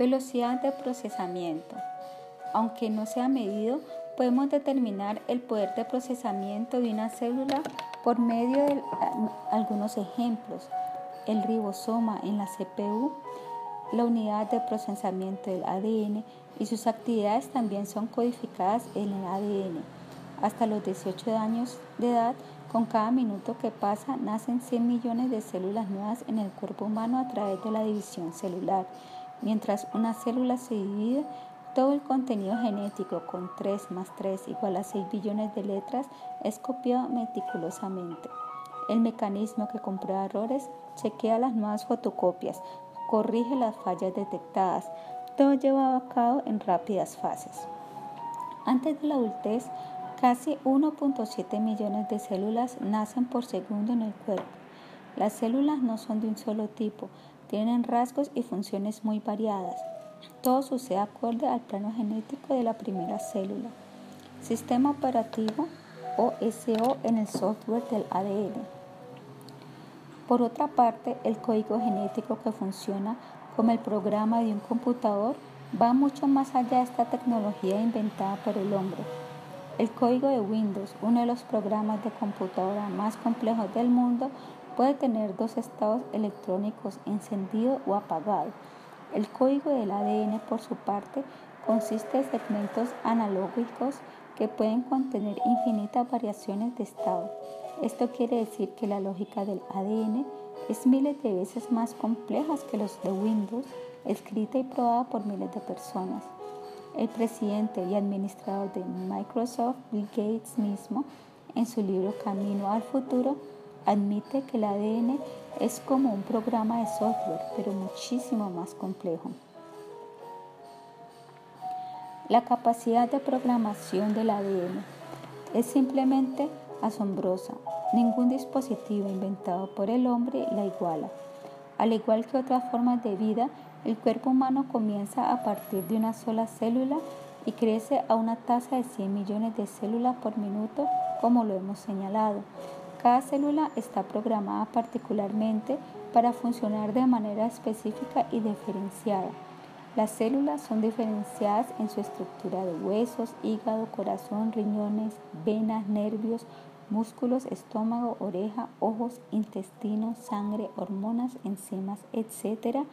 Velocidad de procesamiento. Aunque no sea medido, podemos determinar el poder de procesamiento de una célula por medio de algunos ejemplos. El ribosoma en la CPU la unidad de procesamiento del ADN y sus actividades también son codificadas en el ADN. Hasta los 18 años de edad, con cada minuto que pasa, nacen 100 millones de células nuevas en el cuerpo humano a través de la división celular. Mientras una célula se divide, todo el contenido genético con 3 más 3 igual a 6 billones de letras es copiado meticulosamente. El mecanismo que comprueba errores chequea las nuevas fotocopias, corrige las fallas detectadas, todo llevado a cabo en rápidas fases. Antes de la adultez, casi 1.7 millones de células nacen por segundo en el cuerpo. Las células no son de un solo tipo, tienen rasgos y funciones muy variadas. Todo sucede acorde al plano genético de la primera célula. Sistema operativo o SO en el software del ADN. Por otra parte, el código genético que funciona como el programa de un computador va mucho más allá de esta tecnología inventada por el hombre. El código de Windows, uno de los programas de computadora más complejos del mundo, puede tener dos estados electrónicos encendido o apagado. El código del ADN, por su parte, consiste de segmentos analógicos que pueden contener infinitas variaciones de estado. Esto quiere decir que la lógica del ADN es miles de veces más compleja que los de Windows, escrita y probada por miles de personas. El presidente y administrador de Microsoft, Bill Gates mismo, en su libro Camino al Futuro, admite que el ADN es como un programa de software, pero muchísimo más complejo. La capacidad de programación del ADN es simplemente asombrosa. Ningún dispositivo inventado por el hombre la iguala. Al igual que otras formas de vida, el cuerpo humano comienza a partir de una sola célula y crece a una tasa de 100 millones de células por minuto, como lo hemos señalado. Cada célula está programada particularmente para funcionar de manera específica y diferenciada. Las células son diferenciadas en su estructura de huesos, hígado, corazón, riñones, venas, nervios, músculos, estómago, oreja, ojos, intestino, sangre, hormonas, enzimas, etc.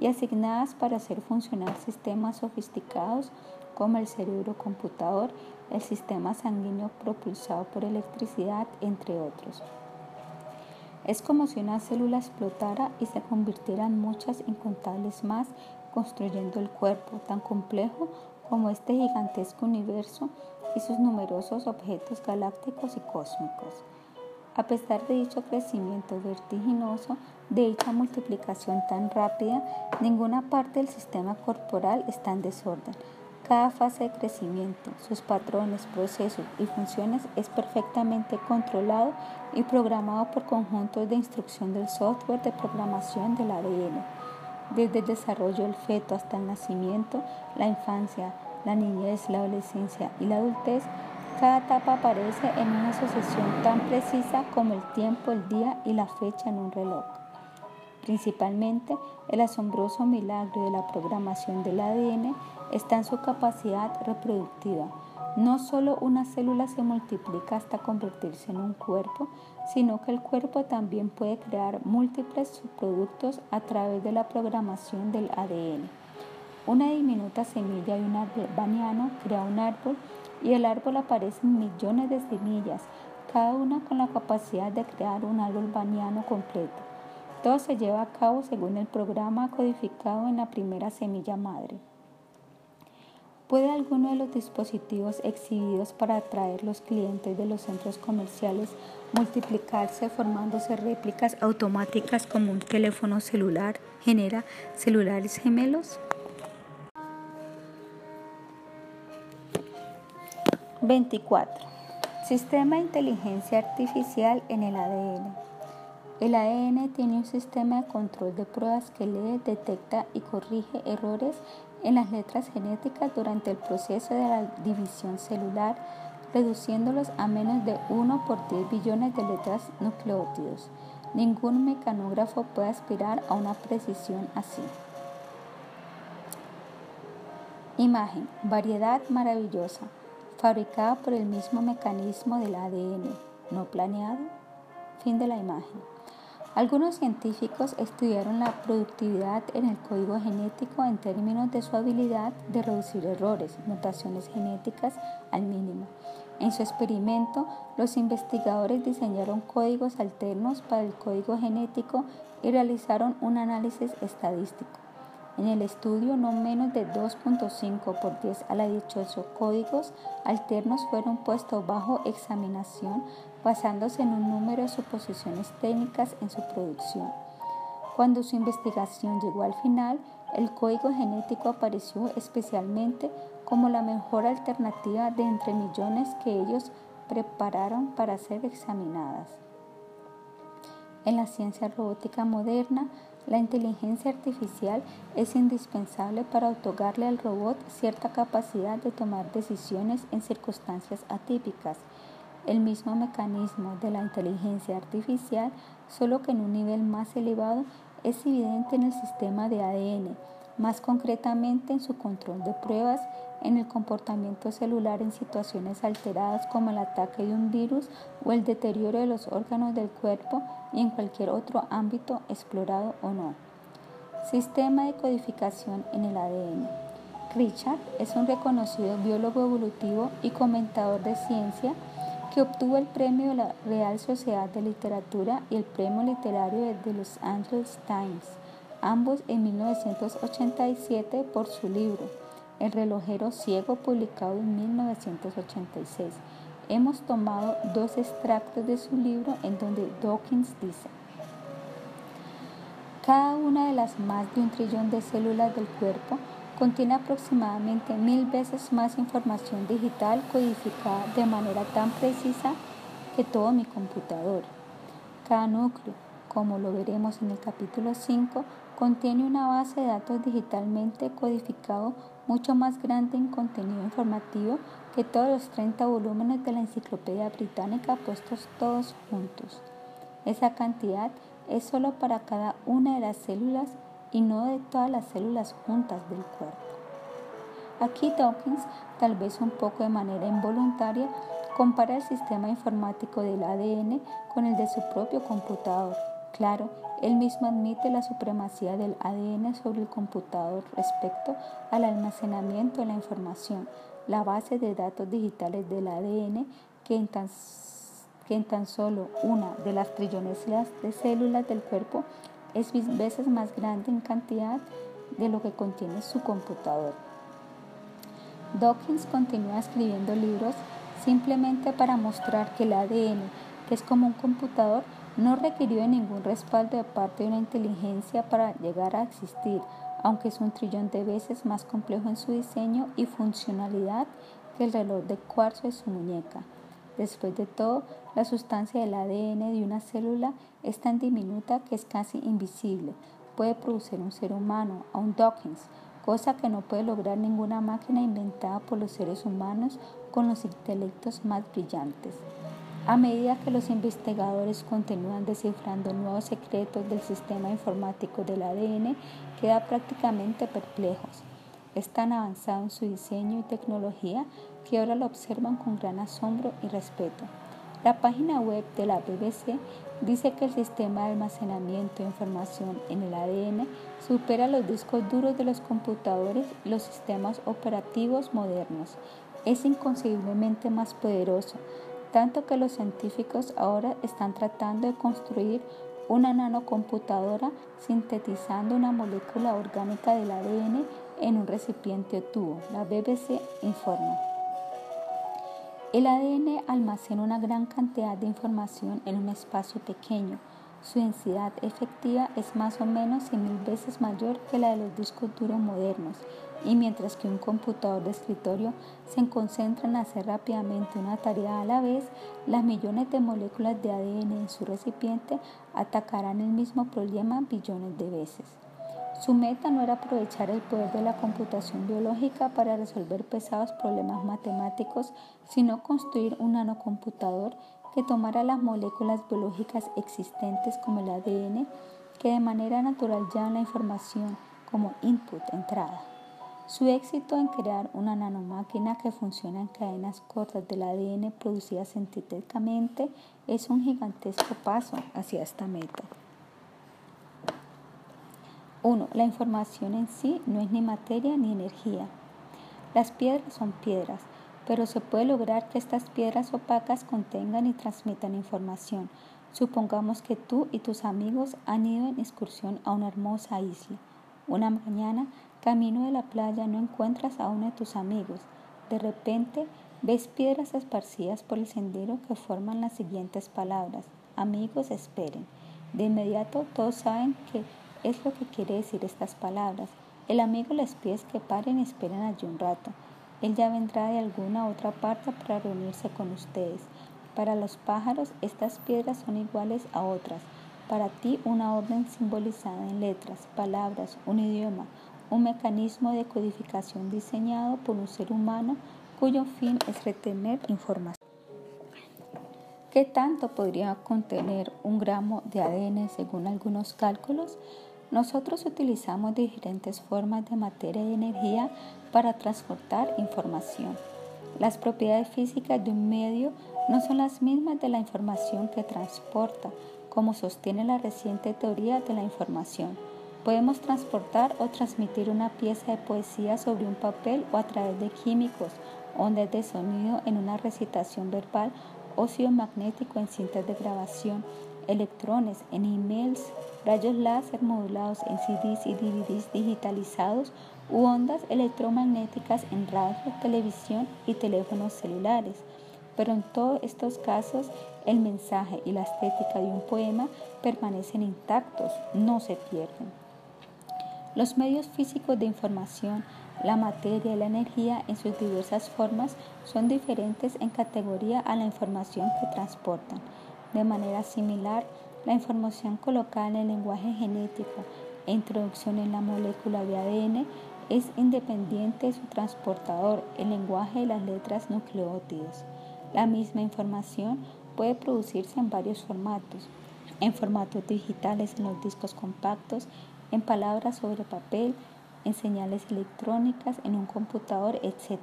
y asignadas para hacer funcionar sistemas sofisticados como el cerebro computador, el sistema sanguíneo propulsado por electricidad, entre otros. Es como si una célula explotara y se convirtieran muchas incontables más, construyendo el cuerpo tan complejo como este gigantesco universo y sus numerosos objetos galácticos y cósmicos. A pesar de dicho crecimiento vertiginoso, de dicha multiplicación tan rápida, ninguna parte del sistema corporal está en desorden. Cada fase de crecimiento, sus patrones, procesos y funciones es perfectamente controlado y programado por conjuntos de instrucción del software de programación del ADN. Desde el desarrollo del feto hasta el nacimiento, la infancia, la niñez, la adolescencia y la adultez, cada etapa aparece en una sucesión tan precisa como el tiempo, el día y la fecha en un reloj. Principalmente, el asombroso milagro de la programación del ADN está en su capacidad reproductiva. No solo una célula se multiplica hasta convertirse en un cuerpo, sino que el cuerpo también puede crear múltiples subproductos a través de la programación del ADN. Una diminuta semilla de un baniano crea un árbol y el árbol aparece en millones de semillas, cada una con la capacidad de crear un árbol baniano completo. Todo se lleva a cabo según el programa codificado en la primera semilla madre. ¿Puede alguno de los dispositivos exhibidos para atraer los clientes de los centros comerciales multiplicarse formándose réplicas automáticas como un teléfono celular genera celulares gemelos? 24. Sistema de inteligencia artificial en el ADN. El ADN tiene un sistema de control de pruebas que lee, detecta y corrige errores en las letras genéticas durante el proceso de la división celular, reduciéndolos a menos de 1 por 10 billones de letras nucleótidos. Ningún mecanógrafo puede aspirar a una precisión así. Imagen, variedad maravillosa, fabricada por el mismo mecanismo del ADN, no planeado. Fin de la imagen. Algunos científicos estudiaron la productividad en el código genético en términos de su habilidad de reducir errores, mutaciones genéticas al mínimo. En su experimento, los investigadores diseñaron códigos alternos para el código genético y realizaron un análisis estadístico. En el estudio, no menos de 2.5 por 10 a la 18 códigos alternos fueron puestos bajo examinación basándose en un número de suposiciones técnicas en su producción. Cuando su investigación llegó al final, el código genético apareció especialmente como la mejor alternativa de entre millones que ellos prepararon para ser examinadas. En la ciencia robótica moderna, la inteligencia artificial es indispensable para otorgarle al robot cierta capacidad de tomar decisiones en circunstancias atípicas. El mismo mecanismo de la inteligencia artificial, solo que en un nivel más elevado, es evidente en el sistema de ADN, más concretamente en su control de pruebas, en el comportamiento celular en situaciones alteradas como el ataque de un virus o el deterioro de los órganos del cuerpo y en cualquier otro ámbito explorado o no. Sistema de codificación en el ADN. Richard es un reconocido biólogo evolutivo y comentador de ciencia que obtuvo el premio de la Real Sociedad de Literatura y el premio literario de Los Angeles Times, ambos en 1987 por su libro El relojero ciego publicado en 1986 Hemos tomado dos extractos de su libro en donde Dawkins dice, cada una de las más de un trillón de células del cuerpo contiene aproximadamente mil veces más información digital codificada de manera tan precisa que todo mi computador. Cada núcleo, como lo veremos en el capítulo 5, contiene una base de datos digitalmente codificado mucho más grande en contenido informativo que todos los 30 volúmenes de la Enciclopedia Británica puestos todos juntos. Esa cantidad es solo para cada una de las células y no de todas las células juntas del cuerpo. Aquí Dawkins, tal vez un poco de manera involuntaria, compara el sistema informático del ADN con el de su propio computador. Claro, él mismo admite la supremacía del ADN sobre el computador respecto al almacenamiento de la información, la base de datos digitales del ADN que en tan, tan solo una de las trillones de células del cuerpo es veces más grande en cantidad de lo que contiene su computador. Dawkins continúa escribiendo libros simplemente para mostrar que el ADN, que es como un computador, no requirió ningún respaldo de parte de una inteligencia para llegar a existir, aunque es un trillón de veces más complejo en su diseño y funcionalidad que el reloj de cuarzo de su muñeca. Después de todo, la sustancia del ADN de una célula es tan diminuta que es casi invisible. Puede producir un ser humano, a un Dawkins, cosa que no puede lograr ninguna máquina inventada por los seres humanos con los intelectos más brillantes. A medida que los investigadores continúan descifrando nuevos secretos del sistema informático del ADN, queda prácticamente perplejos. Es tan avanzado en su diseño y tecnología que ahora lo observan con gran asombro y respeto. La página web de la BBC dice que el sistema de almacenamiento de información en el ADN supera los discos duros de los computadores y los sistemas operativos modernos. Es inconcebiblemente más poderoso, tanto que los científicos ahora están tratando de construir una nanocomputadora sintetizando una molécula orgánica del ADN en un recipiente o tubo, la BBC informa. El ADN almacena una gran cantidad de información en un espacio pequeño. Su densidad efectiva es más o menos 100.000 veces mayor que la de los discos duros modernos y mientras que un computador de escritorio se concentra en hacer rápidamente una tarea a la vez, las millones de moléculas de ADN en su recipiente atacarán el mismo problema billones de veces. Su meta no era aprovechar el poder de la computación biológica para resolver pesados problemas matemáticos, sino construir un nanocomputador que tomara las moléculas biológicas existentes como el ADN, que de manera natural llevan la información como input, entrada. Su éxito en crear una nanomáquina que funciona en cadenas cortas del ADN producidas sintéticamente es un gigantesco paso hacia esta meta. 1. La información en sí no es ni materia ni energía. Las piedras son piedras, pero se puede lograr que estas piedras opacas contengan y transmitan información. Supongamos que tú y tus amigos han ido en excursión a una hermosa isla. Una mañana, camino de la playa, no encuentras a uno de tus amigos. De repente, ves piedras esparcidas por el sendero que forman las siguientes palabras. Amigos, esperen. De inmediato todos saben que es lo que quiere decir estas palabras. El amigo les pide que paren y esperen allí un rato. Él ya vendrá de alguna otra parte para reunirse con ustedes. Para los pájaros estas piedras son iguales a otras. Para ti una orden simbolizada en letras, palabras, un idioma, un mecanismo de codificación diseñado por un ser humano cuyo fin es retener información. ¿Qué tanto podría contener un gramo de ADN según algunos cálculos? Nosotros utilizamos diferentes formas de materia y energía para transportar información. Las propiedades físicas de un medio no son las mismas de la información que transporta, como sostiene la reciente teoría de la información. Podemos transportar o transmitir una pieza de poesía sobre un papel o a través de químicos, ondas de sonido en una recitación verbal, óxido magnético en cintas de grabación, electrones en emails, rayos láser modulados en CDs y DVDs digitalizados u ondas electromagnéticas en radio, televisión y teléfonos celulares. Pero en todos estos casos el mensaje y la estética de un poema permanecen intactos, no se pierden. Los medios físicos de información, la materia y la energía en sus diversas formas son diferentes en categoría a la información que transportan. De manera similar, la información colocada en el lenguaje genético e introducción en la molécula de ADN es independiente de su transportador, el lenguaje de las letras nucleótidos. La misma información puede producirse en varios formatos, en formatos digitales en los discos compactos, en palabras sobre papel, en señales electrónicas, en un computador, etc.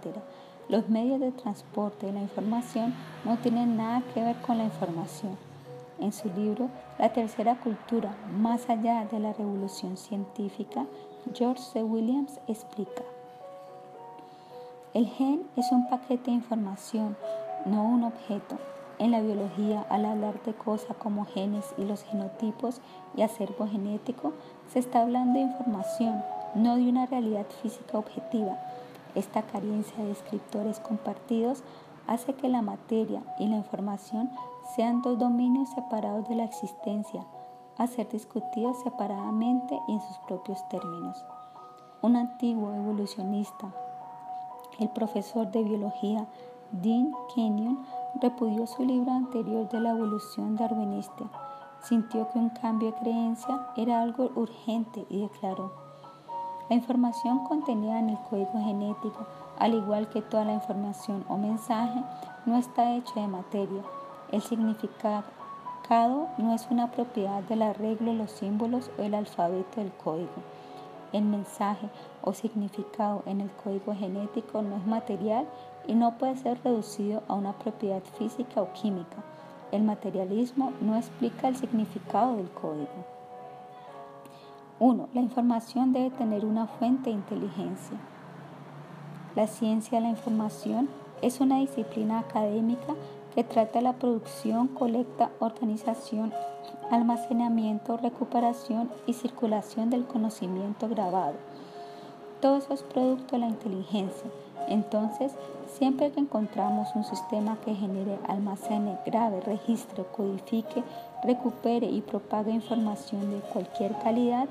Los medios de transporte de la información no tienen nada que ver con la información. En su libro La tercera cultura, más allá de la revolución científica, George C. Williams explica. El gen es un paquete de información, no un objeto. En la biología, al hablar de cosas como genes y los genotipos y acervo genético, se está hablando de información, no de una realidad física objetiva. Esta carencia de escritores compartidos hace que la materia y la información sean dos dominios separados de la existencia, a ser discutidos separadamente y en sus propios términos. Un antiguo evolucionista, el profesor de biología Dean Kenyon, repudió su libro anterior de la evolución darwinista. Sintió que un cambio de creencia era algo urgente y declaró, la información contenida en el código genético, al igual que toda la información o mensaje, no está hecha de materia. El significado no es una propiedad del arreglo, los símbolos o el alfabeto del código. El mensaje o significado en el código genético no es material y no puede ser reducido a una propiedad física o química. El materialismo no explica el significado del código. 1. La información debe tener una fuente de inteligencia. La ciencia de la información es una disciplina académica que trata la producción, colecta, organización, almacenamiento, recuperación y circulación del conocimiento grabado. Todo eso es producto de la inteligencia. Entonces, siempre que encontramos un sistema que genere, almacene, grabe, registre, codifique, recupere y propague información de cualquier calidad,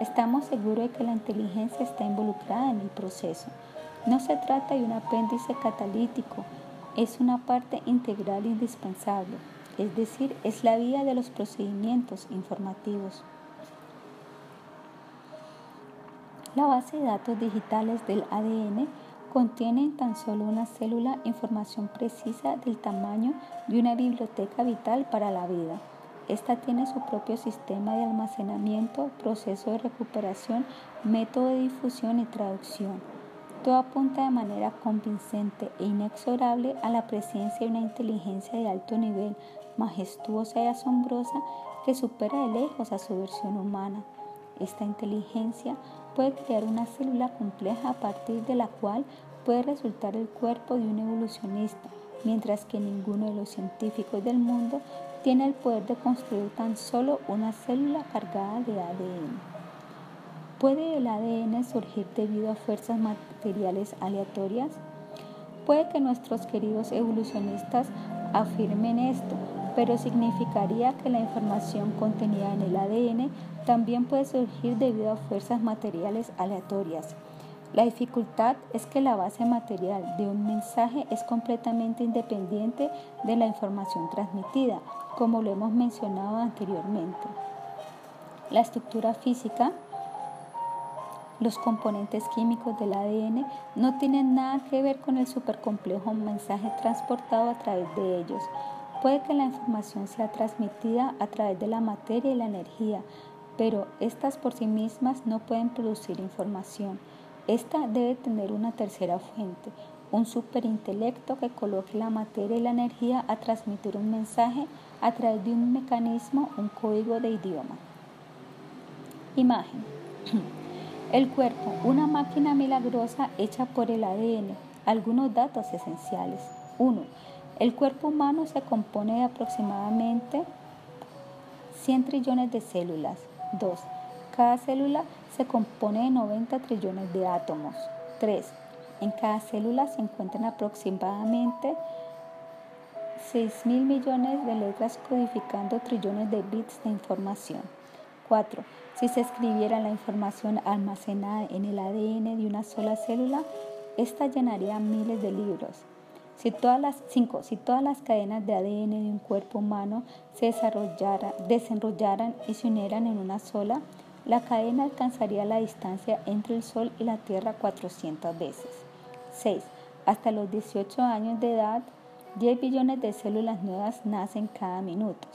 estamos seguros de que la inteligencia está involucrada en el proceso. No se trata de un apéndice catalítico, es una parte integral e indispensable, es decir, es la vía de los procedimientos informativos. La base de datos digitales del ADN contiene en tan solo una célula información precisa del tamaño de una biblioteca vital para la vida. Esta tiene su propio sistema de almacenamiento, proceso de recuperación, método de difusión y traducción. Todo apunta de manera convincente e inexorable a la presencia de una inteligencia de alto nivel, majestuosa y asombrosa, que supera de lejos a su versión humana. esta inteligencia puede crear una célula compleja a partir de la cual puede resultar el cuerpo de un evolucionista, mientras que ninguno de los científicos del mundo tiene el poder de construir tan solo una célula cargada de ADN. ¿Puede el ADN surgir debido a fuerzas materiales aleatorias? Puede que nuestros queridos evolucionistas afirmen esto, pero significaría que la información contenida en el ADN también puede surgir debido a fuerzas materiales aleatorias. La dificultad es que la base material de un mensaje es completamente independiente de la información transmitida, como lo hemos mencionado anteriormente. La estructura física, los componentes químicos del ADN no tienen nada que ver con el supercomplejo mensaje transportado a través de ellos. Puede que la información sea transmitida a través de la materia y la energía, pero estas por sí mismas no pueden producir información. Esta debe tener una tercera fuente, un superintelecto que coloque la materia y la energía a transmitir un mensaje a través de un mecanismo, un código de idioma. Imagen. *clears throat* El cuerpo, una máquina milagrosa hecha por el ADN. Algunos datos esenciales. 1. El cuerpo humano se compone de aproximadamente 100 trillones de células. 2. Cada célula se compone de 90 trillones de átomos. 3. En cada célula se encuentran aproximadamente 6 mil millones de letras codificando trillones de bits de información. 4. Si se escribiera la información almacenada en el ADN de una sola célula, esta llenaría miles de libros. Si todas las, 5. Si todas las cadenas de ADN de un cuerpo humano se desenrollaran y se unieran en una sola, la cadena alcanzaría la distancia entre el Sol y la Tierra 400 veces. 6. Hasta los 18 años de edad, 10 billones de células nuevas nacen cada minuto.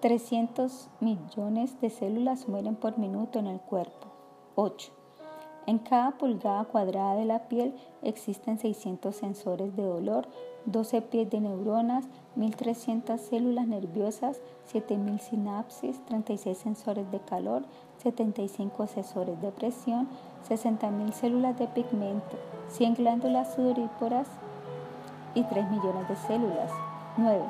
300 millones de células mueren por minuto en el cuerpo. 8. En cada pulgada cuadrada de la piel existen 600 sensores de dolor, 12 pies de neuronas, 1.300 células nerviosas, 7.000 sinapsis, 36 sensores de calor, 75 sensores de presión, 60.000 células de pigmento, 100 glándulas sudoríporas y 3 millones de células. 9.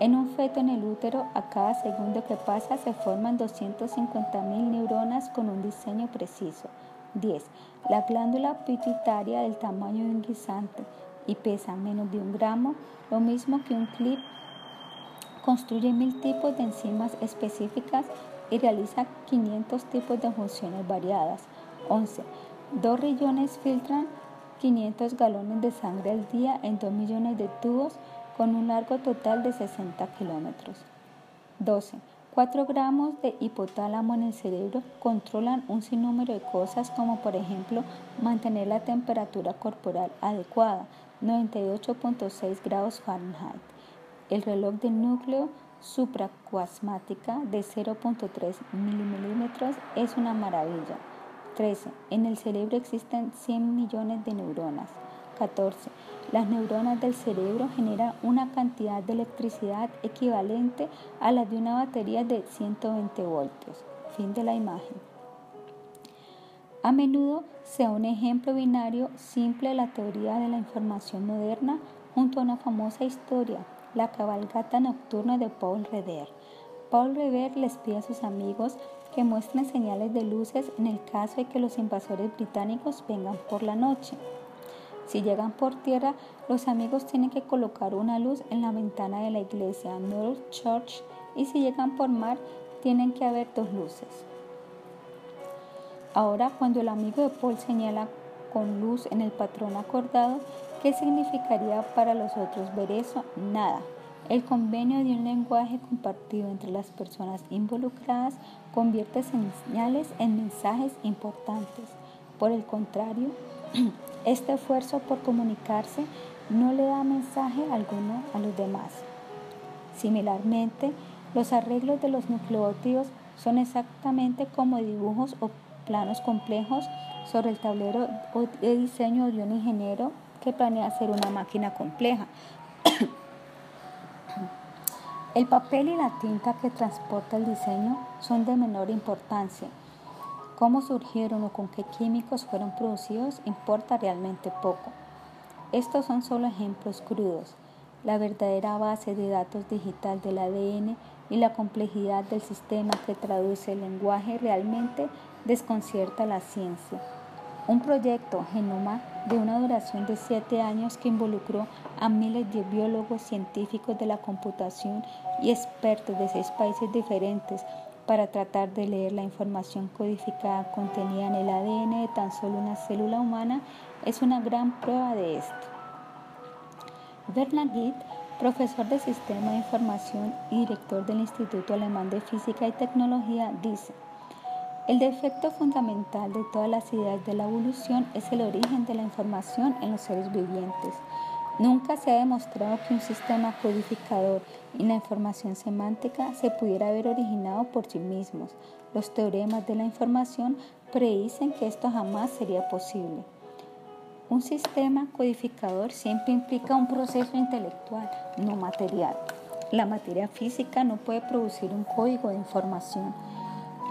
En un feto en el útero, a cada segundo que pasa se forman 250.000 neuronas con un diseño preciso. 10. La glándula pituitaria del tamaño de un guisante y pesa menos de un gramo, lo mismo que un clip. Construye mil tipos de enzimas específicas y realiza 500 tipos de funciones variadas. 11. Dos rillones filtran 500 galones de sangre al día en 2 millones de tubos con un largo total de 60 kilómetros. 12. 4 gramos de hipotálamo en el cerebro controlan un sinnúmero de cosas como por ejemplo mantener la temperatura corporal adecuada, 98.6 grados Fahrenheit. El reloj de núcleo supracuasmática de 0.3 milímetros es una maravilla. 13. En el cerebro existen 100 millones de neuronas. 14. Las neuronas del cerebro generan una cantidad de electricidad equivalente a la de una batería de 120 voltios. Fin de la imagen. A menudo sea un ejemplo binario simple de la teoría de la información moderna junto a una famosa historia, la cabalgata nocturna de Paul Revere. Paul Revere les pide a sus amigos que muestren señales de luces en el caso de que los invasores británicos vengan por la noche. Si llegan por tierra, los amigos tienen que colocar una luz en la ventana de la iglesia North Church y si llegan por mar, tienen que haber dos luces. Ahora, cuando el amigo de Paul señala con luz en el patrón acordado, ¿qué significaría para los otros ver eso? Nada. El convenio de un lenguaje compartido entre las personas involucradas convierte señales en mensajes importantes. Por el contrario, *clears throat* este esfuerzo por comunicarse no le da mensaje alguno a los demás. Similarmente, los arreglos de los nucleótidos son exactamente como dibujos o planos complejos sobre el tablero de diseño de un ingeniero que planea hacer una máquina compleja. *clears throat* El papel y la tinta que transporta el diseño son de menor importancia. Cómo surgieron o con qué químicos fueron producidos importa realmente poco. Estos son solo ejemplos crudos. La verdadera base de datos digital del ADN y la complejidad del sistema que traduce el lenguaje realmente desconcierta la ciencia. Un proyecto Genoma de una duración de siete años que involucró a miles de biólogos, científicos de la computación y expertos de seis países diferentes para tratar de leer la información codificada contenida en el ADN de tan solo una célula humana es una gran prueba de esto. Bernard Gitt, profesor de Sistema de Información y director del Instituto Alemán de Física y Tecnología, dice, el defecto fundamental de todas las ideas de la evolución es el origen de la información en los seres vivientes. Nunca se ha demostrado que un sistema codificador y la información semántica se pudiera haber originado por sí mismos. Los teoremas de la información predicen que esto jamás sería posible. Un sistema codificador siempre implica un proceso intelectual, no material. La materia física no puede producir un código de información.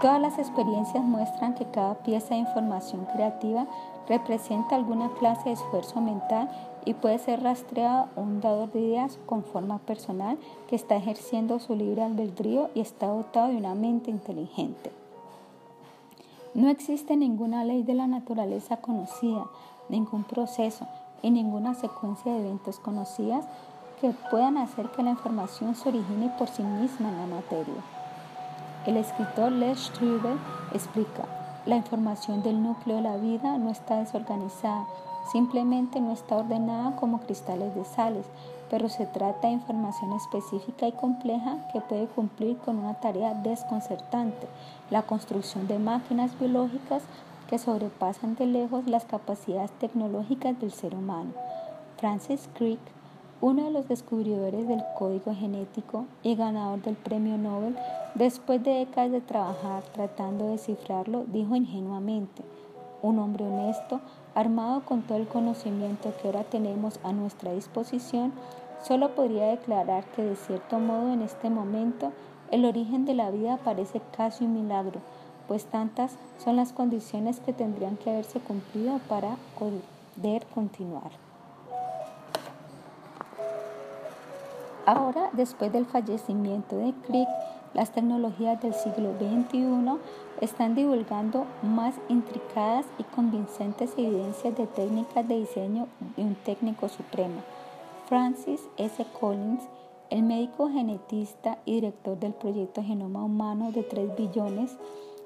Todas las experiencias muestran que cada pieza de información creativa representa alguna clase de esfuerzo mental y puede ser rastreado un dador de ideas con forma personal que está ejerciendo su libre albedrío y está dotado de una mente inteligente. No existe ninguna ley de la naturaleza conocida, ningún proceso y ninguna secuencia de eventos conocidas que puedan hacer que la información se origine por sí misma en la materia. El escritor Les Strubel explica, la información del núcleo de la vida no está desorganizada, simplemente no está ordenada como cristales de sales, pero se trata de información específica y compleja que puede cumplir con una tarea desconcertante, la construcción de máquinas biológicas que sobrepasan de lejos las capacidades tecnológicas del ser humano. Francis Crick uno de los descubridores del código genético y ganador del premio Nobel, después de décadas de trabajar tratando de descifrarlo, dijo ingenuamente, un hombre honesto, armado con todo el conocimiento que ahora tenemos a nuestra disposición, solo podría declarar que de cierto modo en este momento el origen de la vida parece casi un milagro, pues tantas son las condiciones que tendrían que haberse cumplido para poder continuar. Ahora, después del fallecimiento de Crick, las tecnologías del siglo XXI están divulgando más intricadas y convincentes evidencias de técnicas de diseño de un técnico supremo. Francis S. Collins, el médico genetista y director del proyecto Genoma Humano de 3 billones,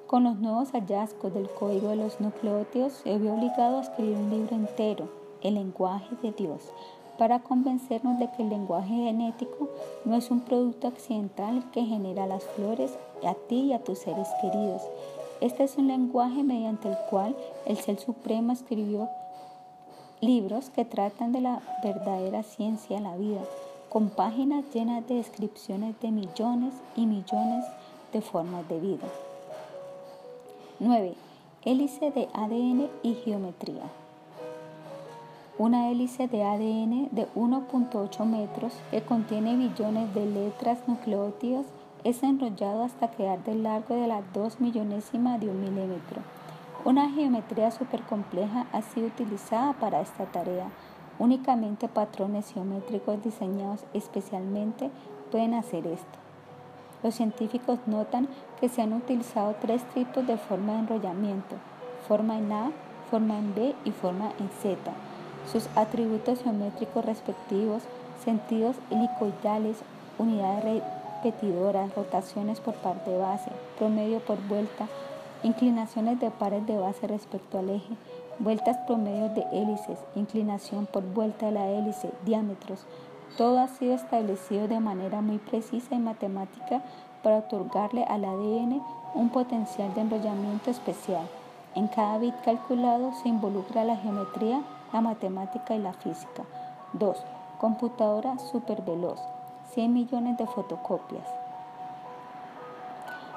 con los nuevos hallazgos del código de los nucleótidos, se vio obligado a escribir un libro entero, El lenguaje de Dios, para convencernos de que el lenguaje genético no es un producto accidental que genera las flores a ti y a tus seres queridos. Este es un lenguaje mediante el cual el Ser Supremo escribió libros que tratan de la verdadera ciencia de la vida, con páginas llenas de descripciones de millones y millones de formas de vida. 9. Hélice de ADN y geometría una hélice de ADN de 1.8 metros que contiene billones de letras nucleótidos es enrollado hasta quedar del largo de la 2 millonésima de un milímetro. Una geometría compleja ha sido utilizada para esta tarea. Únicamente patrones geométricos diseñados especialmente pueden hacer esto. Los científicos notan que se han utilizado tres tipos de forma de enrollamiento, forma en A, forma en B y forma en Z sus atributos geométricos respectivos, sentidos helicoidales, unidades repetidoras, rotaciones por parte de base, promedio por vuelta, inclinaciones de pares de base respecto al eje, vueltas promedio de hélices, inclinación por vuelta de la hélice, diámetros. Todo ha sido establecido de manera muy precisa y matemática para otorgarle al ADN un potencial de enrollamiento especial. En cada bit calculado se involucra la geometría la matemática y la física. 2. Computadora veloz 100 millones de fotocopias.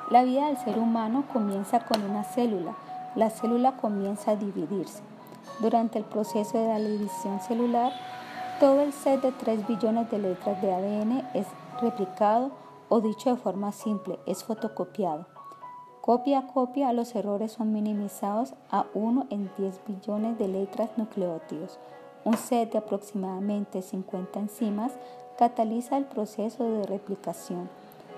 La vida del ser humano comienza con una célula. La célula comienza a dividirse. Durante el proceso de la división celular, todo el set de 3 billones de letras de ADN es replicado o dicho de forma simple, es fotocopiado. Copia a copia, los errores son minimizados a 1 en 10 billones de letras nucleótidos. Un set de aproximadamente 50 enzimas cataliza el proceso de replicación.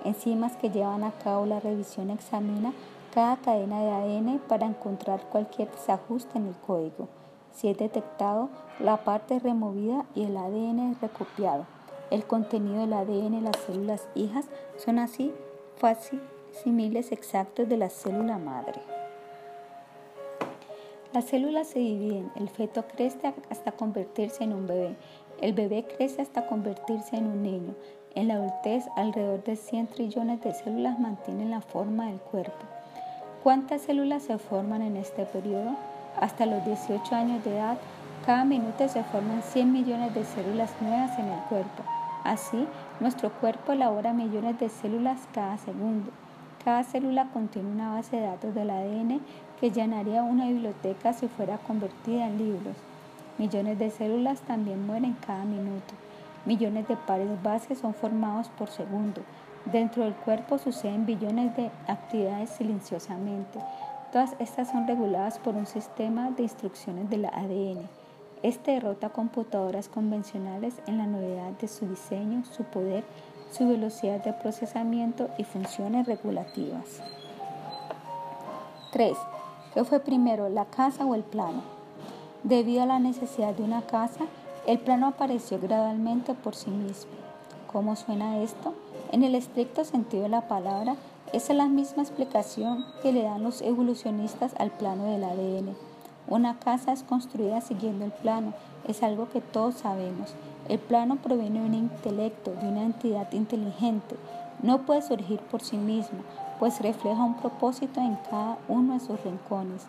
Enzimas que llevan a cabo la revisión examina cada cadena de ADN para encontrar cualquier desajuste en el código. Si es detectado, la parte es removida y el ADN es recopiado. El contenido del ADN en las células hijas son así fácil similes exactos de la célula madre. Las células se dividen, el feto crece hasta convertirse en un bebé, el bebé crece hasta convertirse en un niño. En la adultez, alrededor de 100 trillones de células mantienen la forma del cuerpo. ¿Cuántas células se forman en este periodo? Hasta los 18 años de edad, cada minuto se forman 100 millones de células nuevas en el cuerpo. Así, nuestro cuerpo elabora millones de células cada segundo. Cada célula contiene una base de datos del ADN que llenaría una biblioteca si fuera convertida en libros. Millones de células también mueren cada minuto. Millones de pares bases son formados por segundo. Dentro del cuerpo suceden billones de actividades silenciosamente. Todas estas son reguladas por un sistema de instrucciones del ADN. Este derrota computadoras convencionales en la novedad de su diseño, su poder su velocidad de procesamiento y funciones regulativas. 3. ¿Qué fue primero, la casa o el plano? Debido a la necesidad de una casa, el plano apareció gradualmente por sí mismo. ¿Cómo suena esto? En el estricto sentido de la palabra, es la misma explicación que le dan los evolucionistas al plano del ADN. Una casa es construida siguiendo el plano, es algo que todos sabemos. El plano proviene de un intelecto, de una entidad inteligente. No puede surgir por sí mismo, pues refleja un propósito en cada uno de sus rincones.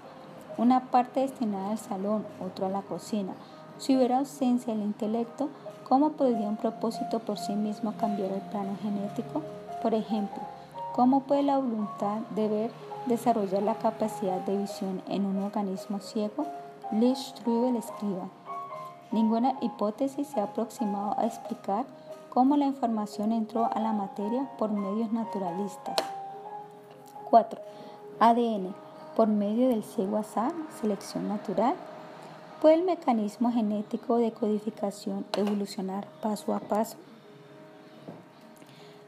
Una parte destinada al salón, otro a la cocina. Si hubiera ausencia del intelecto, ¿cómo podría un propósito por sí mismo cambiar el plano genético? Por ejemplo, ¿cómo puede la voluntad de ver desarrollar la capacidad de visión en un organismo ciego? Lee Strubel escriba. Ninguna hipótesis se ha aproximado a explicar cómo la información entró a la materia por medios naturalistas. 4. ADN. Por medio del ciego azar, selección natural. ¿Puede el mecanismo genético de codificación evolucionar paso a paso?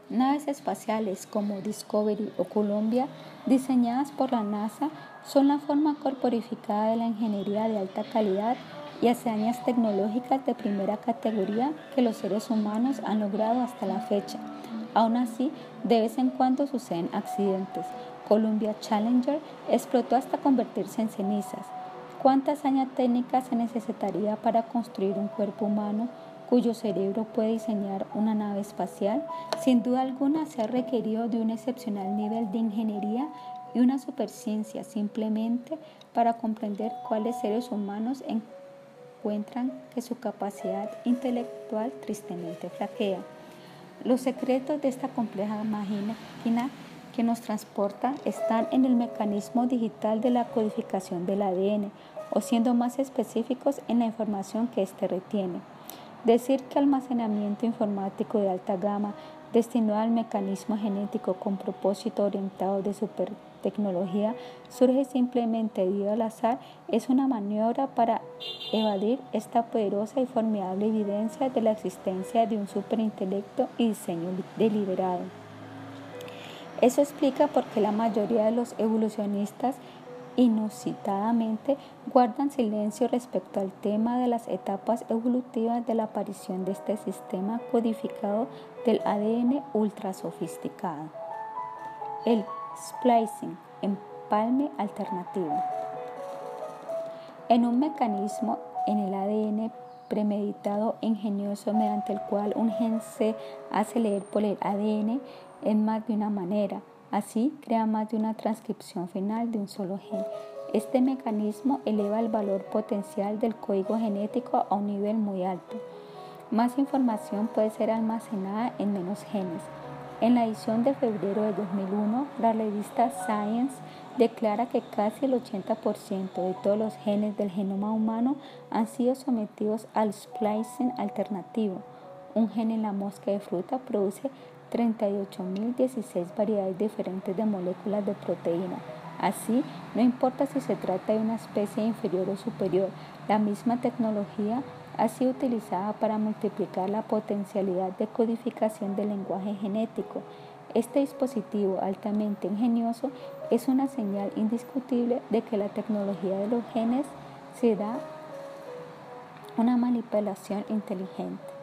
Naves espaciales como Discovery o Columbia, diseñadas por la NASA, son la forma corporificada de la ingeniería de alta calidad y hazañas tecnológicas de primera categoría que los seres humanos han logrado hasta la fecha. Aún así, de vez en cuando suceden accidentes. Columbia Challenger explotó hasta convertirse en cenizas. ¿Cuánta hazaña técnica se necesitaría para construir un cuerpo humano cuyo cerebro puede diseñar una nave espacial? Sin duda alguna se ha requerido de un excepcional nivel de ingeniería y una superciencia simplemente para comprender cuáles seres humanos en encuentran que su capacidad intelectual tristemente flaquea. Los secretos de esta compleja máquina que nos transporta están en el mecanismo digital de la codificación del ADN, o siendo más específicos en la información que éste retiene. Decir que almacenamiento informático de alta gama destinado al mecanismo genético con propósito orientado de super tecnología surge simplemente debido al azar es una maniobra para evadir esta poderosa y formidable evidencia de la existencia de un superintelecto y diseño deliberado. Eso explica por qué la mayoría de los evolucionistas inusitadamente guardan silencio respecto al tema de las etapas evolutivas de la aparición de este sistema codificado del ADN ultra sofisticado. El splicing, empalme alternativo. En un mecanismo en el ADN premeditado ingenioso mediante el cual un gen se hace leer por el ADN en más de una manera. Así crea más de una transcripción final de un solo gen. Este mecanismo eleva el valor potencial del código genético a un nivel muy alto. Más información puede ser almacenada en menos genes. En la edición de febrero de 2001, la revista Science declara que casi el 80% de todos los genes del genoma humano han sido sometidos al splicing alternativo, Un gen en la mosca de fruta produce 38.016 variedades diferentes de moléculas de proteína. Así, no importa si se trata de una especie inferior o superior, la misma tecnología ha sido utilizada para multiplicar la potencialidad de codificación del lenguaje genético. Este dispositivo altamente ingenioso es una señal indiscutible de que la tecnología de los genes se da una manipulación inteligente.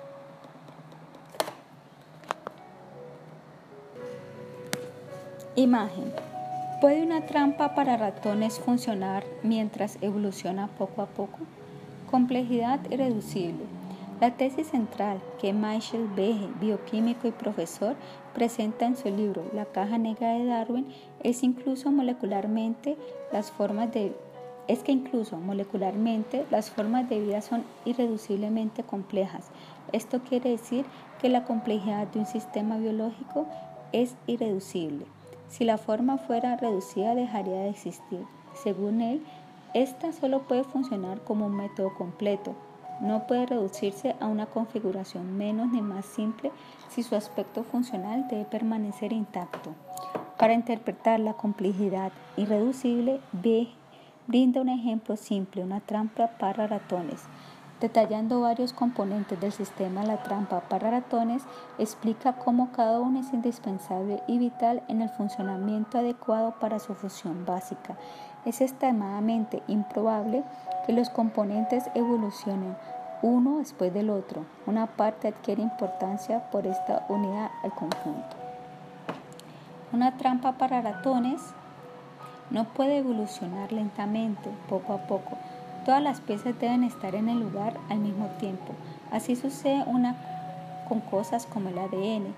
Imagen. ¿Puede una trampa para ratones funcionar mientras evoluciona poco a poco? Complejidad irreducible. La tesis central que Michael Behe, bioquímico y profesor, presenta en su libro La caja negra de Darwin es incluso molecularmente las formas de es que incluso molecularmente las formas de vida son irreduciblemente complejas. Esto quiere decir que la complejidad de un sistema biológico es irreducible. Si la forma fuera reducida dejaría de existir. Según él, esta solo puede funcionar como un método completo. No puede reducirse a una configuración menos ni más simple si su aspecto funcional debe permanecer intacto. Para interpretar la complejidad irreducible, B brinda un ejemplo simple, una trampa para ratones. Detallando varios componentes del sistema La trampa para ratones, explica cómo cada uno es indispensable y vital en el funcionamiento adecuado para su función básica es extremadamente improbable que los componentes evolucionen uno después del otro. Una parte adquiere importancia por esta unidad al conjunto. Una trampa para ratones no puede evolucionar lentamente, poco a poco. Todas las piezas deben estar en el lugar al mismo tiempo. Así sucede una con cosas como el ADN.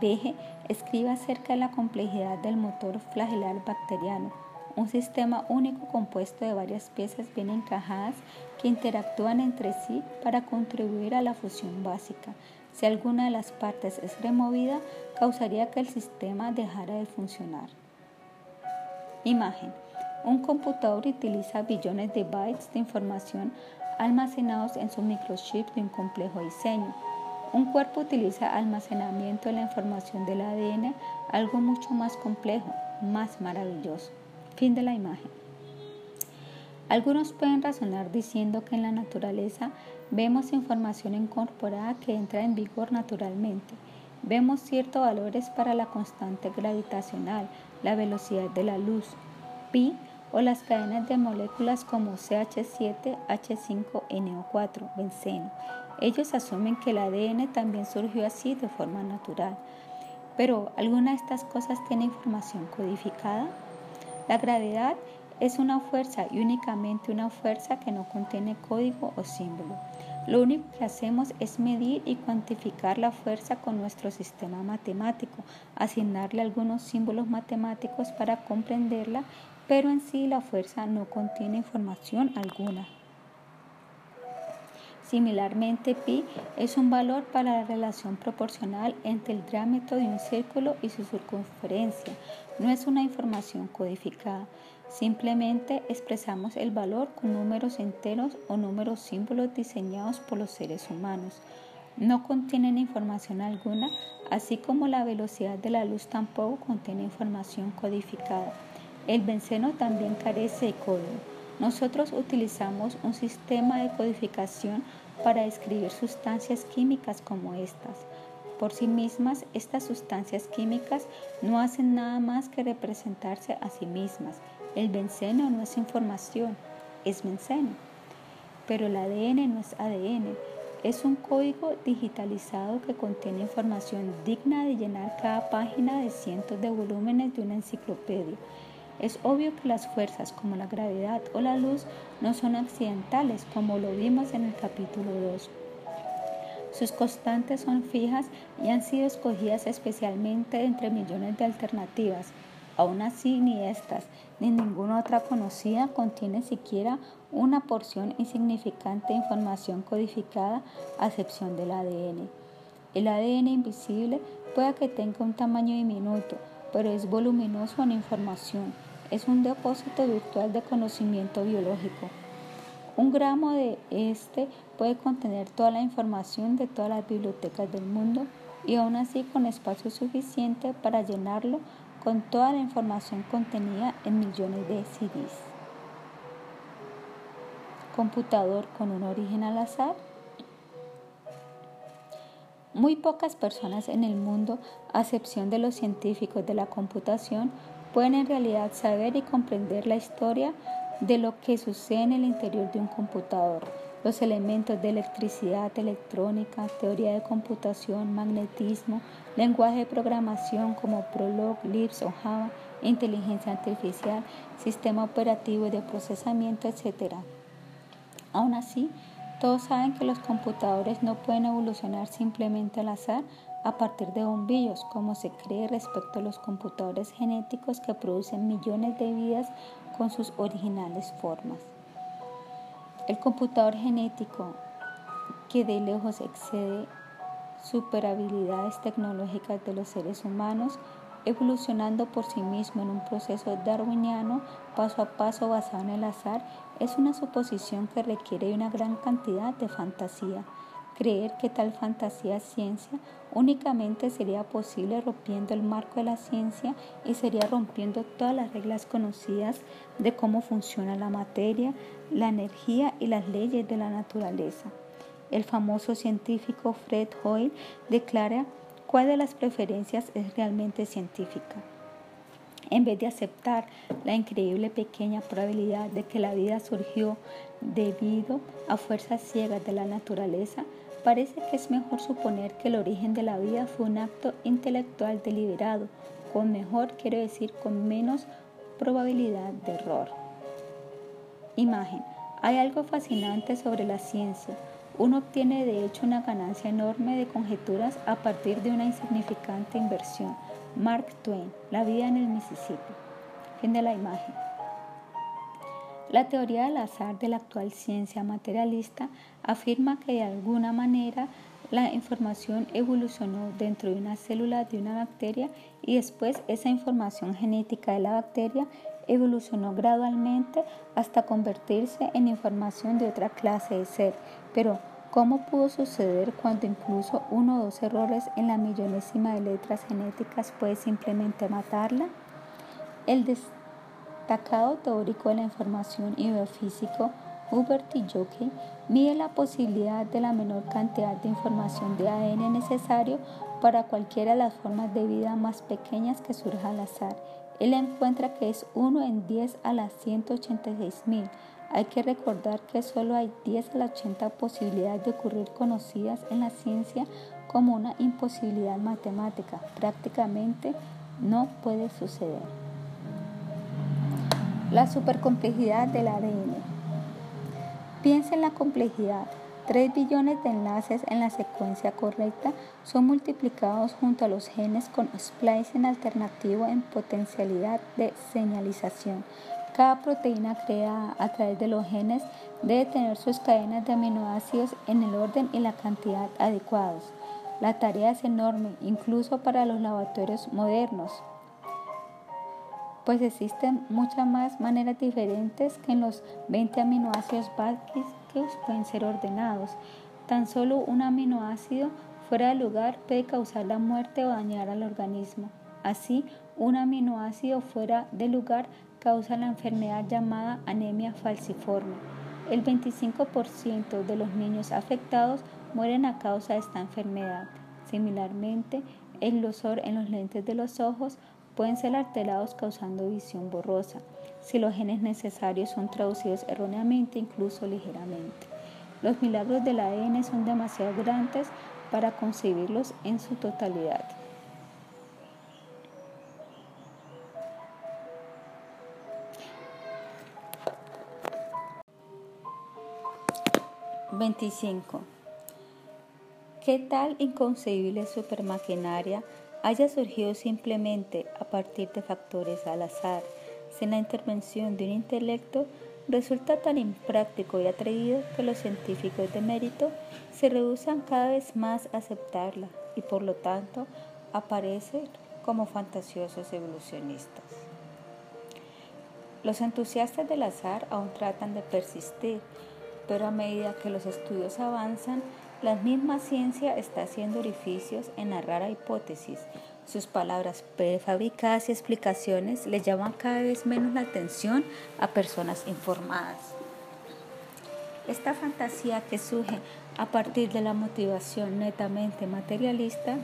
Veje escribe acerca de la complejidad del motor flagelar bacteriano un sistema único compuesto de varias piezas bien encajadas que interactúan entre sí para contribuir a la fusión básica. Si alguna de las partes es removida, causaría que el sistema dejara de funcionar. Imagen. Un computador utiliza billones de bytes de información almacenados en su microchip de un complejo diseño. Un cuerpo utiliza almacenamiento de la información del ADN, algo mucho más complejo, más maravilloso. Fin de la imagen. Algunos pueden razonar diciendo que en la naturaleza vemos información incorporada que entra en vigor naturalmente. Vemos ciertos valores para la constante gravitacional, la velocidad de la luz, pi o las cadenas de moléculas como CH7, H5NO4, benceno. Ellos asumen que el ADN también surgió así de forma natural. Pero, ¿alguna de estas cosas tiene información codificada? La gravedad es una fuerza y únicamente una fuerza que no contiene código o símbolo. Lo único que hacemos es medir y cuantificar la fuerza con nuestro sistema matemático, asignarle algunos símbolos matemáticos para comprenderla, pero en sí la fuerza no contiene información alguna. Similarmente, pi es un valor para la relación proporcional entre el diámetro de un círculo y su circunferencia. No es una información codificada. Simplemente expresamos el valor con números enteros o números símbolos diseñados por los seres humanos. No contienen información alguna, así como la velocidad de la luz tampoco contiene información codificada. El benceno también carece de código. Nosotros utilizamos un sistema de codificación para describir sustancias químicas como estas. Por sí mismas, estas sustancias químicas no hacen nada más que representarse a sí mismas. El benceno no es información, es benceno. Pero el ADN no es ADN, es un código digitalizado que contiene información digna de llenar cada página de cientos de volúmenes de una enciclopedia. Es obvio que las fuerzas como la gravedad o la luz no son accidentales, como lo vimos en el capítulo 2. Sus constantes son fijas y han sido escogidas especialmente entre millones de alternativas. Aún así, ni estas ni ninguna otra conocida contiene siquiera una porción insignificante de información codificada a excepción del ADN. El ADN invisible puede que tenga un tamaño diminuto, pero es voluminoso en información es un depósito virtual de conocimiento biológico. Un gramo de este puede contener toda la información de todas las bibliotecas del mundo y aún así con espacio suficiente para llenarlo con toda la información contenida en millones de CDs. Computador con un origen al azar. Muy pocas personas en el mundo, a excepción de los científicos de la computación, pueden en realidad saber y comprender la historia de lo que sucede en el interior de un computador, los elementos de electricidad, electrónica, teoría de computación, magnetismo, lenguaje de programación como Prolog, Lisp o Java, inteligencia artificial, sistema operativo y de procesamiento, etc. Aún así, todos saben que los computadores no pueden evolucionar simplemente al azar a partir de bombillos, como se cree respecto a los computadores genéticos que producen millones de vidas con sus originales formas. El computador genético, que de lejos excede super habilidades tecnológicas de los seres humanos, evolucionando por sí mismo en un proceso darwiniano paso a paso basado en el azar, es una suposición que requiere una gran cantidad de fantasía. Creer que tal fantasía es ciencia únicamente sería posible rompiendo el marco de la ciencia y sería rompiendo todas las reglas conocidas de cómo funciona la materia, la energía y las leyes de la naturaleza. El famoso científico Fred Hoyle declara cuál de las preferencias es realmente científica. En vez de aceptar la increíble pequeña probabilidad de que la vida surgió debido a fuerzas ciegas de la naturaleza, parece que es mejor suponer que el origen de la vida fue un acto intelectual deliberado, con mejor quiero decir con menos probabilidad de error. Imagen. Hay algo fascinante sobre la ciencia. Uno obtiene de hecho una ganancia enorme de conjeturas a partir de una insignificante inversión. Mark Twain, La vida en el Mississippi. Fin de la imagen. La teoría del azar de la actual ciencia materialista afirma que de alguna manera la información evolucionó dentro de una célula de una bacteria y después esa información genética de la bacteria evolucionó gradualmente hasta convertirse en información de otra clase de ser. Pero, ¿cómo pudo suceder cuando incluso uno o dos errores en la millonésima de letras genéticas puede simplemente matarla? Destacado teórico de la información y biofísico Hubert T. mide la posibilidad de la menor cantidad de información de ADN necesario para cualquiera de las formas de vida más pequeñas que surja al azar él encuentra que es 1 en 10 a las 186 mil. Hay que recordar que solo hay 10 a las 80 posibilidades de ocurrir conocidas en la ciencia como una imposibilidad matemática. Prácticamente no puede suceder. La supercomplejidad del ADN. Piensa en la complejidad 3 billones de enlaces en la secuencia correcta son multiplicados junto a los genes con splicing alternativo en potencialidad de señalización. Cada proteína creada a través de los genes debe tener sus cadenas de aminoácidos en el orden y la cantidad adecuados. La tarea es enorme, incluso para los laboratorios modernos, pues existen muchas más maneras diferentes que en los 20 aminoácidos básicos pueden ser ordenados. Tan solo un aminoácido fuera de lugar puede causar la muerte o dañar al organismo. Así, un aminoácido fuera de lugar causa la enfermedad llamada anemia falciforme. El 25% de los niños afectados mueren a causa de esta enfermedad. Similarmente, el losor en los lentes de los ojos pueden ser alterados causando visión borrosa si los genes necesarios son traducidos erróneamente, incluso ligeramente. Los milagros del ADN son demasiado grandes para concebirlos en su totalidad. ¿25? ¿Qué tal inconcebible supermaquinaria haya surgido simplemente a partir de factores al azar? sin la intervención de un intelecto resulta tan impráctico y atrevido que los científicos de mérito se rehusan cada vez más a aceptarla y por lo tanto aparecen como fantasiosos evolucionistas. Los entusiastas del azar aún tratan de persistir. pero a medida que los estudios avanzan, la misma ciencia está haciendo orificios en la rara hipótesis. Sus palabras prefabricadas y explicaciones le llaman cada vez menos la atención a personas informadas. Esta fantasía que surge a partir de la motivación netamente materialista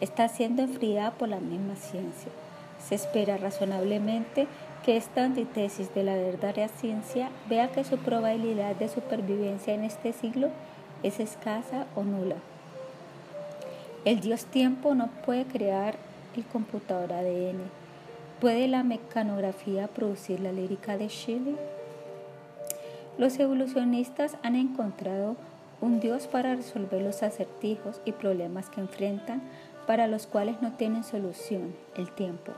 está siendo enfriada por la misma ciencia. Se espera razonablemente que esta antítesis de la verdadera ciencia vea que su probabilidad de supervivencia en este siglo es escasa o nula. El dios tiempo no puede crear el computador ADN. ¿Puede la mecanografía producir la lírica de Shelley? Los evolucionistas han encontrado un dios para resolver los acertijos y problemas que enfrentan para los cuales no tienen solución, el tiempo.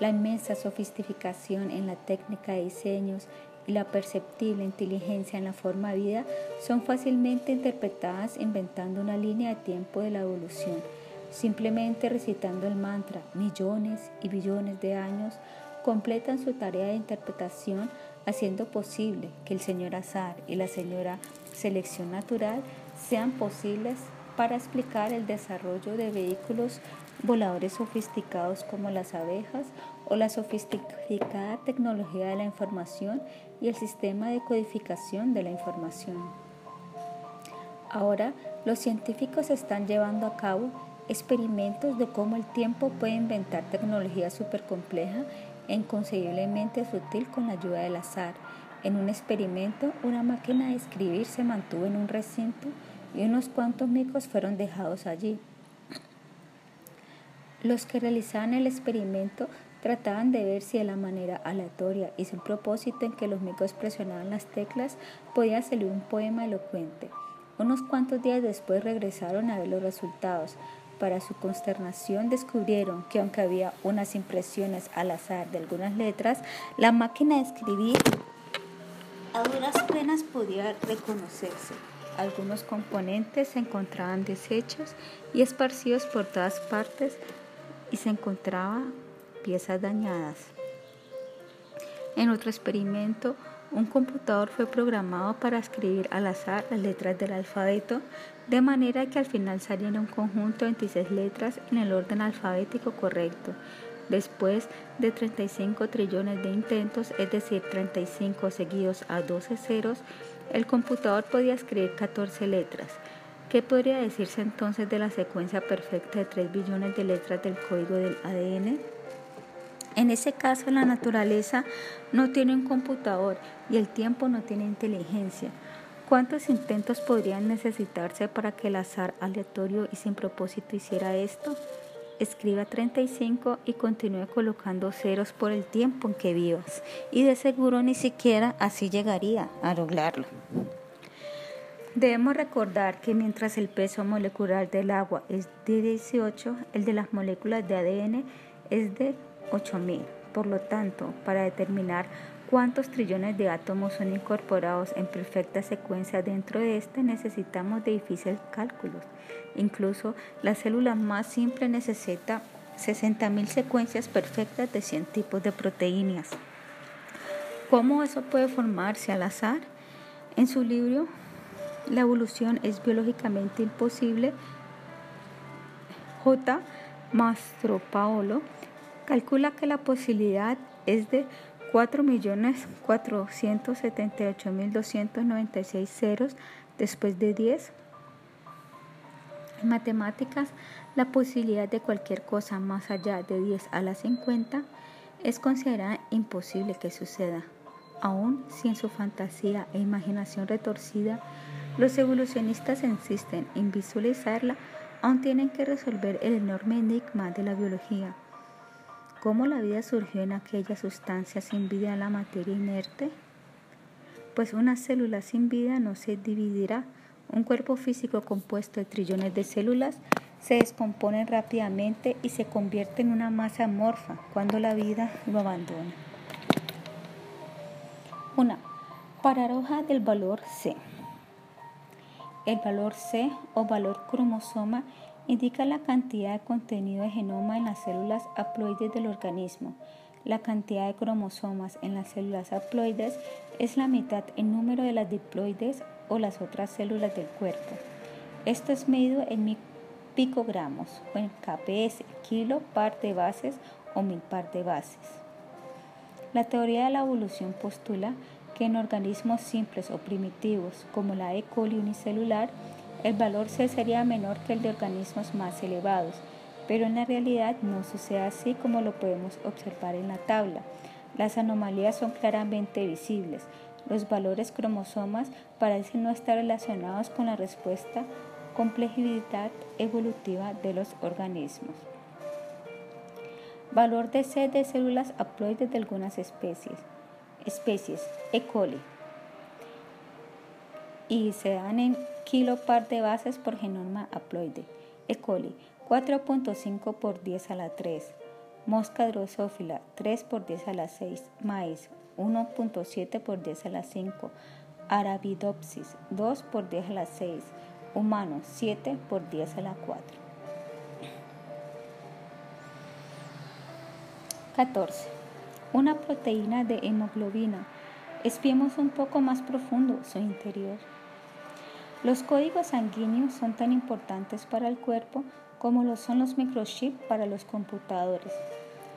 La inmensa sofisticación en la técnica de diseños y la perceptible inteligencia en la forma vida son fácilmente interpretadas inventando una línea de tiempo de la evolución, simplemente recitando el mantra millones y billones de años completan su tarea de interpretación haciendo posible que el señor azar y la señora selección natural sean posibles para explicar el desarrollo de vehículos voladores sofisticados como las abejas o la sofisticada tecnología de la información y el sistema de codificación de la información. Ahora, los científicos están llevando a cabo experimentos de cómo el tiempo puede inventar tecnología supercompleja e inconcebiblemente sutil con la ayuda del azar. En un experimento, una máquina de escribir se mantuvo en un recinto y unos cuantos micos fueron dejados allí. Los que realizaban el experimento trataban de ver si de la manera aleatoria y sin propósito en que los micos presionaban las teclas podía salir un poema elocuente. Unos cuantos días después regresaron a ver los resultados. Para su consternación descubrieron que aunque había unas impresiones al azar de algunas letras, la máquina de escribir a duras penas podía reconocerse. Algunos componentes se encontraban deshechos y esparcidos por todas partes y se encontraban piezas dañadas. En otro experimento, un computador fue programado para escribir al azar las letras del alfabeto, de manera que al final saliera un conjunto de 26 letras en el orden alfabético correcto. Después de 35 trillones de intentos, es decir, 35 seguidos a 12 ceros, el computador podía escribir 14 letras. ¿Qué podría decirse entonces de la secuencia perfecta de 3 billones de letras del código del ADN? En ese caso, la naturaleza no tiene un computador y el tiempo no tiene inteligencia. ¿Cuántos intentos podrían necesitarse para que el azar aleatorio y sin propósito hiciera esto? Escriba 35 y continúe colocando ceros por el tiempo en que vivas y de seguro ni siquiera así llegaría a lograrlo. Debemos recordar que mientras el peso molecular del agua es de 18, el de las moléculas de ADN es de 8000. Por lo tanto, para determinar cuántos trillones de átomos son incorporados en perfecta secuencia dentro de este, necesitamos de difíciles cálculos. Incluso la célula más simple necesita 60.000 secuencias perfectas de 100 tipos de proteínas. ¿Cómo eso puede formarse al azar? En su libro, La evolución es biológicamente imposible, J. Mastropaolo calcula que la posibilidad es de 4.478.296 ceros después de 10 en matemáticas, la posibilidad de cualquier cosa más allá de 10 a la 50 es considerada imposible que suceda. Aún si en su fantasía e imaginación retorcida los evolucionistas insisten en visualizarla, aún tienen que resolver el enorme enigma de la biología. ¿Cómo la vida surgió en aquella sustancia sin vida la materia inerte? Pues una célula sin vida no se dividirá un cuerpo físico compuesto de trillones de células se descompone rápidamente y se convierte en una masa amorfa cuando la vida lo abandona. Una paradoja del valor C. El valor C o valor cromosoma indica la cantidad de contenido de genoma en las células haploides del organismo. la cantidad de cromosomas en las células haploides es la mitad en número de las diploides o las otras células del cuerpo. Esto es medido en picogramos o en kps, kilo par de bases o mil par de bases. La teoría de la evolución postula que en organismos simples o primitivos como la E. coli unicelular, el valor C sería menor que el de organismos más elevados, pero en la realidad no sucede así como lo podemos observar en la tabla. Las anomalías son claramente visibles. Los valores cromosomas parecen no estar relacionados con la respuesta complejidad evolutiva de los organismos. Valor de C de células haploides de algunas especies. Especies E. coli. Y se dan en kilopar de bases por genoma haploide. E. coli 4.5 por 10 a la 3. Mosca drosófila 3 por 10 a la 6. Maíz 1.7 por 10 a la 5. Arabidopsis 2 por 10 a la 6 humano 7 por 10 a la 4. 14. Una proteína de hemoglobina. Espiemos un poco más profundo su interior. Los códigos sanguíneos son tan importantes para el cuerpo como lo son los microchips para los computadores.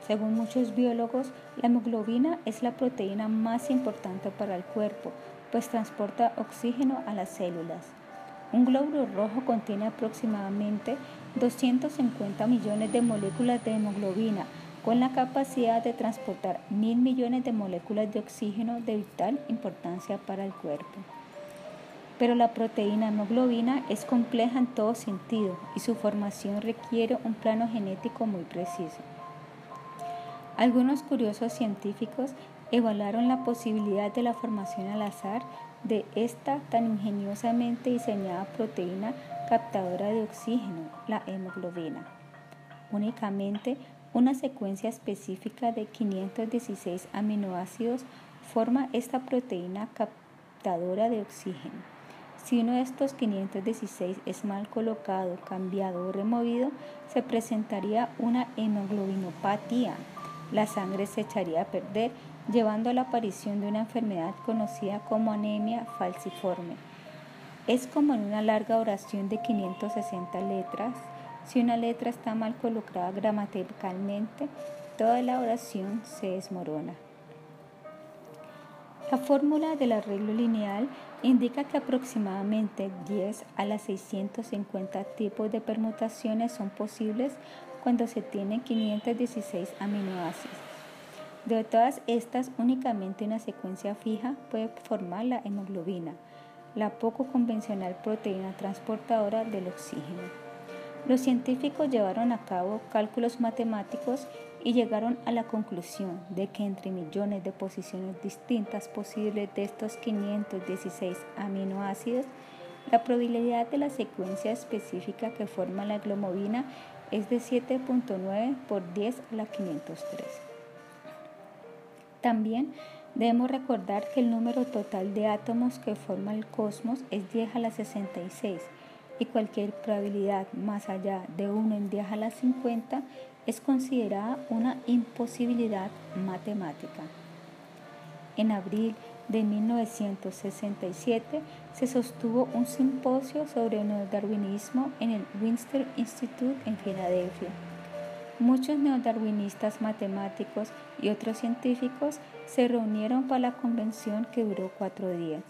Según muchos biólogos, la hemoglobina es la proteína más importante para el cuerpo, pues transporta oxígeno a las células. Un glóbulo rojo contiene aproximadamente 250 millones de moléculas de hemoglobina, con la capacidad de transportar mil millones de moléculas de oxígeno de vital importancia para el cuerpo. Pero la proteína hemoglobina es compleja en todo sentido y su formación requiere un plano genético muy preciso. Algunos curiosos científicos evaluaron la posibilidad de la formación al azar de esta tan ingeniosamente diseñada proteína captadora de oxígeno, la hemoglobina. Únicamente una secuencia específica de 516 aminoácidos forma esta proteína captadora de oxígeno. Si uno de estos 516 es mal colocado, cambiado o removido, se presentaría una hemoglobinopatía. La sangre se echaría a perder llevando a la aparición de una enfermedad conocida como anemia falciforme. Es como en una larga oración de 560 letras. Si una letra está mal colocada gramaticalmente, toda la oración se desmorona. La fórmula del arreglo lineal indica que aproximadamente 10 a las 650 tipos de permutaciones son posibles cuando se tienen 516 aminoácidos. De todas estas, únicamente una secuencia fija puede formar la hemoglobina, la poco convencional proteína transportadora del oxígeno. Los científicos llevaron a cabo cálculos matemáticos y llegaron a la conclusión de que entre millones de posiciones distintas posibles de estos 516 aminoácidos, la probabilidad de la secuencia específica que forma la hemoglobina es de 7.9 por 10 a la 503. También debemos recordar que el número total de átomos que forma el cosmos es 10 a la 66 y cualquier probabilidad más allá de 1 en 10 a la 50 es considerada una imposibilidad matemática. En abril de 1967 se sostuvo un simposio sobre el neodarwinismo en el Winster Institute en Filadelfia. Muchos neodarwinistas matemáticos y otros científicos se reunieron para la convención que duró cuatro días.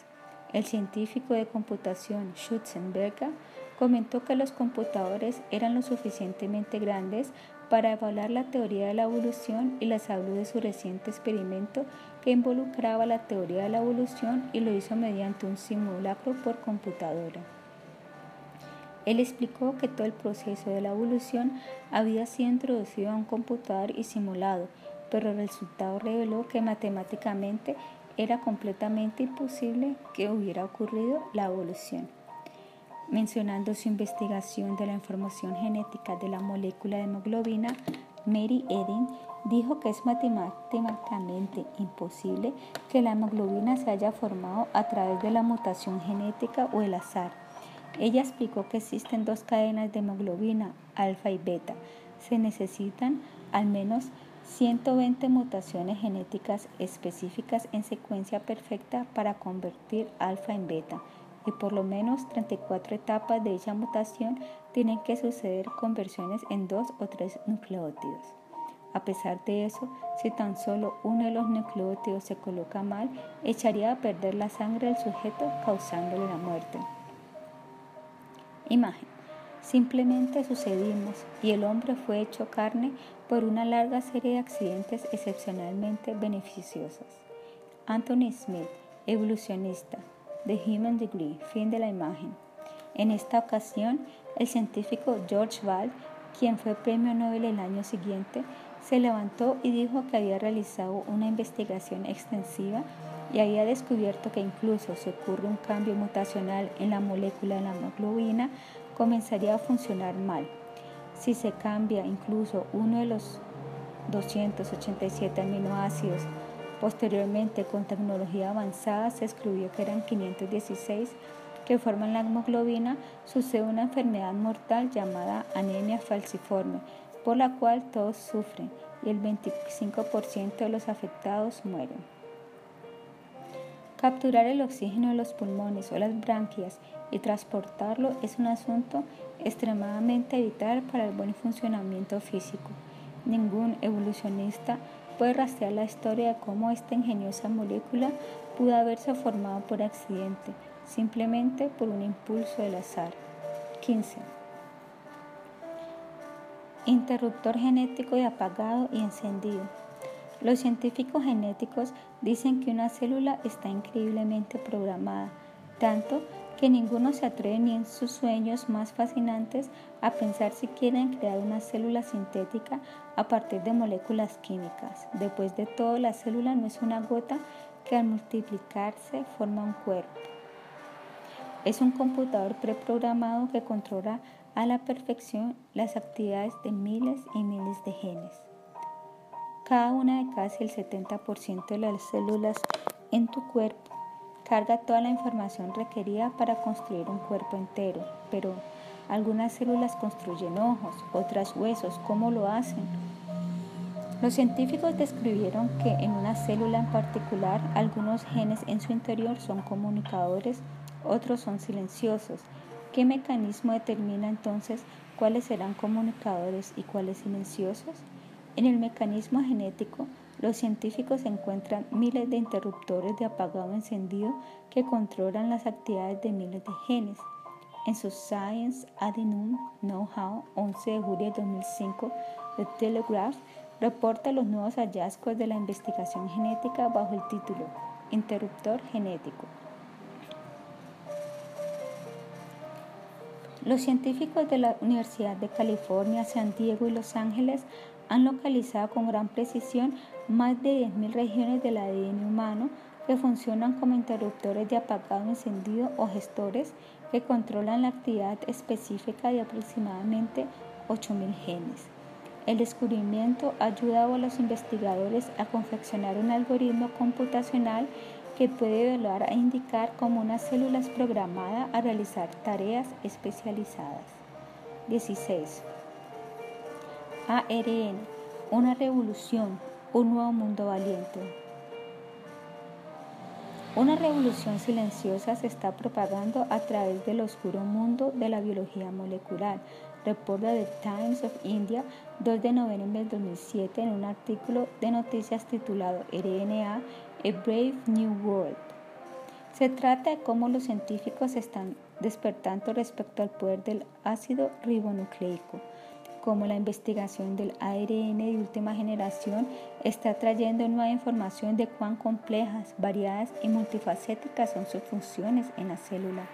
El científico de computación Schutzenberger comentó que los computadores eran lo suficientemente grandes para evaluar la teoría de la evolución y les habló de su reciente experimento que involucraba la teoría de la evolución y lo hizo mediante un simulacro por computadora. Él explicó que todo el proceso de la evolución había sido introducido a un computador y simulado, pero el resultado reveló que matemáticamente era completamente imposible que hubiera ocurrido la evolución. Mencionando su investigación de la información genética de la molécula de hemoglobina, Mary Edin dijo que es matemáticamente imposible que la hemoglobina se haya formado a través de la mutación genética o el azar ella explicó que existen dos cadenas de hemoglobina, alfa y beta. Se necesitan al menos 120 mutaciones genéticas específicas en secuencia perfecta para convertir alfa en beta y por lo menos 34 etapas de dicha mutación tienen que suceder conversiones en dos o tres nucleótidos. A pesar de eso, si tan solo uno de los nucleótidos se coloca mal, echaría a perder la sangre del sujeto causándole la muerte. Imagen. Simplemente sucedimos y el hombre fue hecho carne por una larga serie de accidentes excepcionalmente beneficiosos. Anthony Smith, evolucionista, The Human Degree, fin de la imagen. En esta ocasión, el científico George Ball, quien fue premio Nobel el año siguiente, se levantó y dijo que había realizado una investigación extensiva y había descubierto que incluso si ocurre un cambio mutacional en la molécula de la hemoglobina, comenzaría a funcionar mal. Si se cambia incluso uno de los 287 aminoácidos, posteriormente con tecnología avanzada se descubrió que eran 516 que forman la hemoglobina, sucede una enfermedad mortal llamada anemia falciforme, por la cual todos sufren y el 25% de los afectados mueren. Capturar el oxígeno de los pulmones o las branquias y transportarlo es un asunto extremadamente vital para el buen funcionamiento físico. Ningún evolucionista puede rastrear la historia de cómo esta ingeniosa molécula pudo haberse formado por accidente, simplemente por un impulso del azar. 15. Interruptor genético de apagado y encendido. Los científicos genéticos dicen que una célula está increíblemente programada, tanto que ninguno se atreve ni en sus sueños más fascinantes a pensar si quieren crear una célula sintética a partir de moléculas químicas. Después de todo, la célula no es una gota que al multiplicarse forma un cuerpo. Es un computador preprogramado que controla a la perfección las actividades de miles y miles de genes. Cada una de casi el 70% de las células en tu cuerpo carga toda la información requerida para construir un cuerpo entero, pero algunas células construyen ojos, otras huesos. ¿Cómo lo hacen? Los científicos describieron que en una célula en particular algunos genes en su interior son comunicadores, otros son silenciosos. ¿Qué mecanismo determina entonces cuáles serán comunicadores y cuáles silenciosos? En el mecanismo genético los científicos encuentran miles de interruptores de apagado encendido que controlan las actividades de miles de genes. En su Science Adenum Know-how 11 de julio de 2005, The Telegraph reporta los nuevos hallazgos de la investigación genética bajo el título Interruptor genético. Los científicos de la Universidad de California, San Diego y Los Ángeles han localizado con gran precisión más de 10.000 regiones del ADN humano que funcionan como interruptores de apagado encendido o gestores que controlan la actividad específica de aproximadamente 8.000 genes. El descubrimiento ha ayudado a los investigadores a confeccionar un algoritmo computacional que puede evaluar e indicar cómo una célula es programada a realizar tareas especializadas. 16. ARN, una revolución, un nuevo mundo valiente. Una revolución silenciosa se está propagando a través del oscuro mundo de la biología molecular, reporta The Times of India 2 de noviembre del 2007 en un artículo de noticias titulado RNA, A Brave New World. Se trata de cómo los científicos están despertando respecto al poder del ácido ribonucleico como la investigación del ARN de última generación está trayendo nueva información de cuán complejas, variadas y multifacéticas son sus funciones en la célula.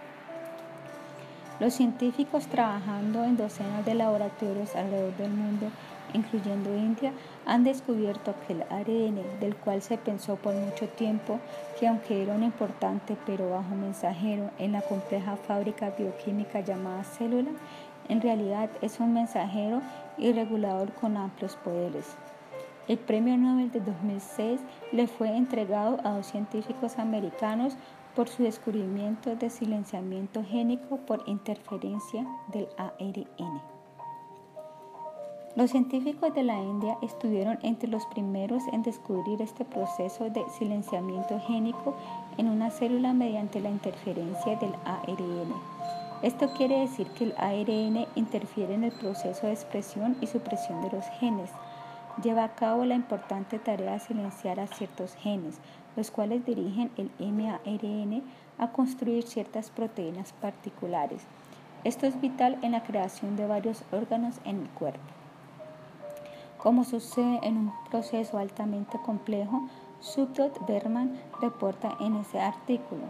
Los científicos trabajando en docenas de laboratorios alrededor del mundo, incluyendo India, han descubierto que el ARN, del cual se pensó por mucho tiempo que aunque era un importante pero bajo mensajero en la compleja fábrica bioquímica llamada célula, en realidad es un mensajero y regulador con amplios poderes. El premio Nobel de 2006 le fue entregado a dos científicos americanos por su descubrimiento de silenciamiento génico por interferencia del ARN. Los científicos de la India estuvieron entre los primeros en descubrir este proceso de silenciamiento génico en una célula mediante la interferencia del ARN. Esto quiere decir que el ARN interfiere en el proceso de expresión y supresión de los genes. Lleva a cabo la importante tarea de silenciar a ciertos genes, los cuales dirigen el MARN a construir ciertas proteínas particulares. Esto es vital en la creación de varios órganos en el cuerpo. Como sucede en un proceso altamente complejo, Subdot Berman reporta en ese artículo.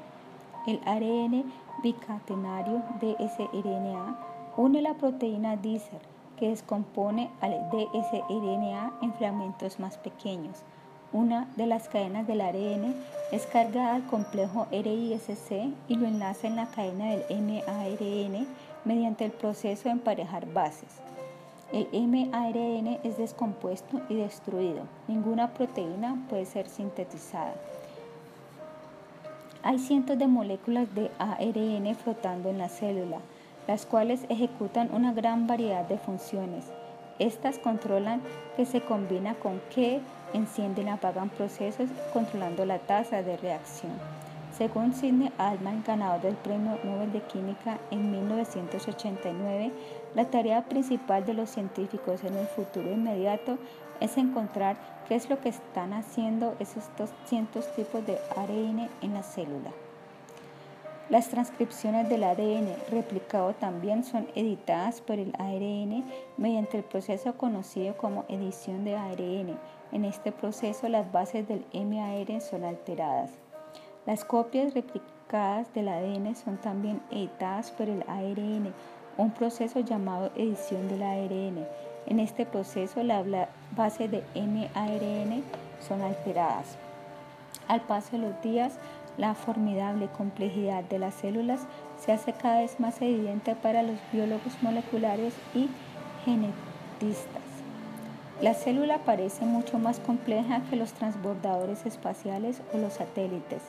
El ARN bicatenario dsRNA une la proteína DISER que descompone al dsRNA en fragmentos más pequeños. Una de las cadenas del ARN es cargada al complejo RISC y lo enlaza en la cadena del MARN mediante el proceso de emparejar bases. El mRNA es descompuesto y destruido. Ninguna proteína puede ser sintetizada. Hay cientos de moléculas de ARN flotando en la célula, las cuales ejecutan una gran variedad de funciones. Estas controlan que se combina con qué, encienden apagan procesos, controlando la tasa de reacción. Según Sidney Altman, ganador del Premio Nobel de Química en 1989, la tarea principal de los científicos en el futuro inmediato es encontrar qué es lo que están haciendo esos 200 tipos de ARN en la célula. Las transcripciones del ADN replicado también son editadas por el ARN mediante el proceso conocido como edición de ARN. En este proceso las bases del MAR son alteradas. Las copias replicadas del ADN son también editadas por el ARN, un proceso llamado edición del ARN. En este proceso las bases de MARN son alteradas. Al paso de los días, la formidable complejidad de las células se hace cada vez más evidente para los biólogos moleculares y genetistas. La célula parece mucho más compleja que los transbordadores espaciales o los satélites.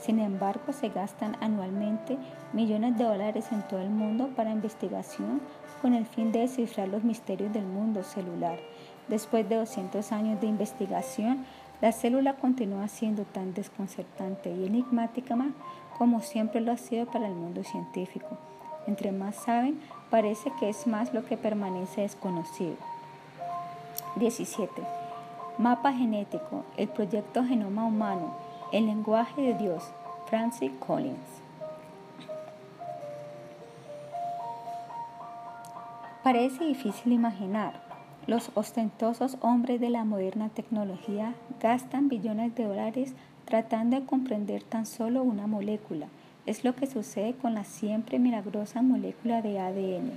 Sin embargo, se gastan anualmente millones de dólares en todo el mundo para investigación con el fin de descifrar los misterios del mundo celular. Después de 200 años de investigación, la célula continúa siendo tan desconcertante y enigmática como siempre lo ha sido para el mundo científico. Entre más saben, parece que es más lo que permanece desconocido. 17. Mapa genético, el proyecto Genoma Humano, el lenguaje de Dios, Francis Collins. Parece difícil imaginar. Los ostentosos hombres de la moderna tecnología gastan billones de dólares tratando de comprender tan solo una molécula. Es lo que sucede con la siempre milagrosa molécula de ADN.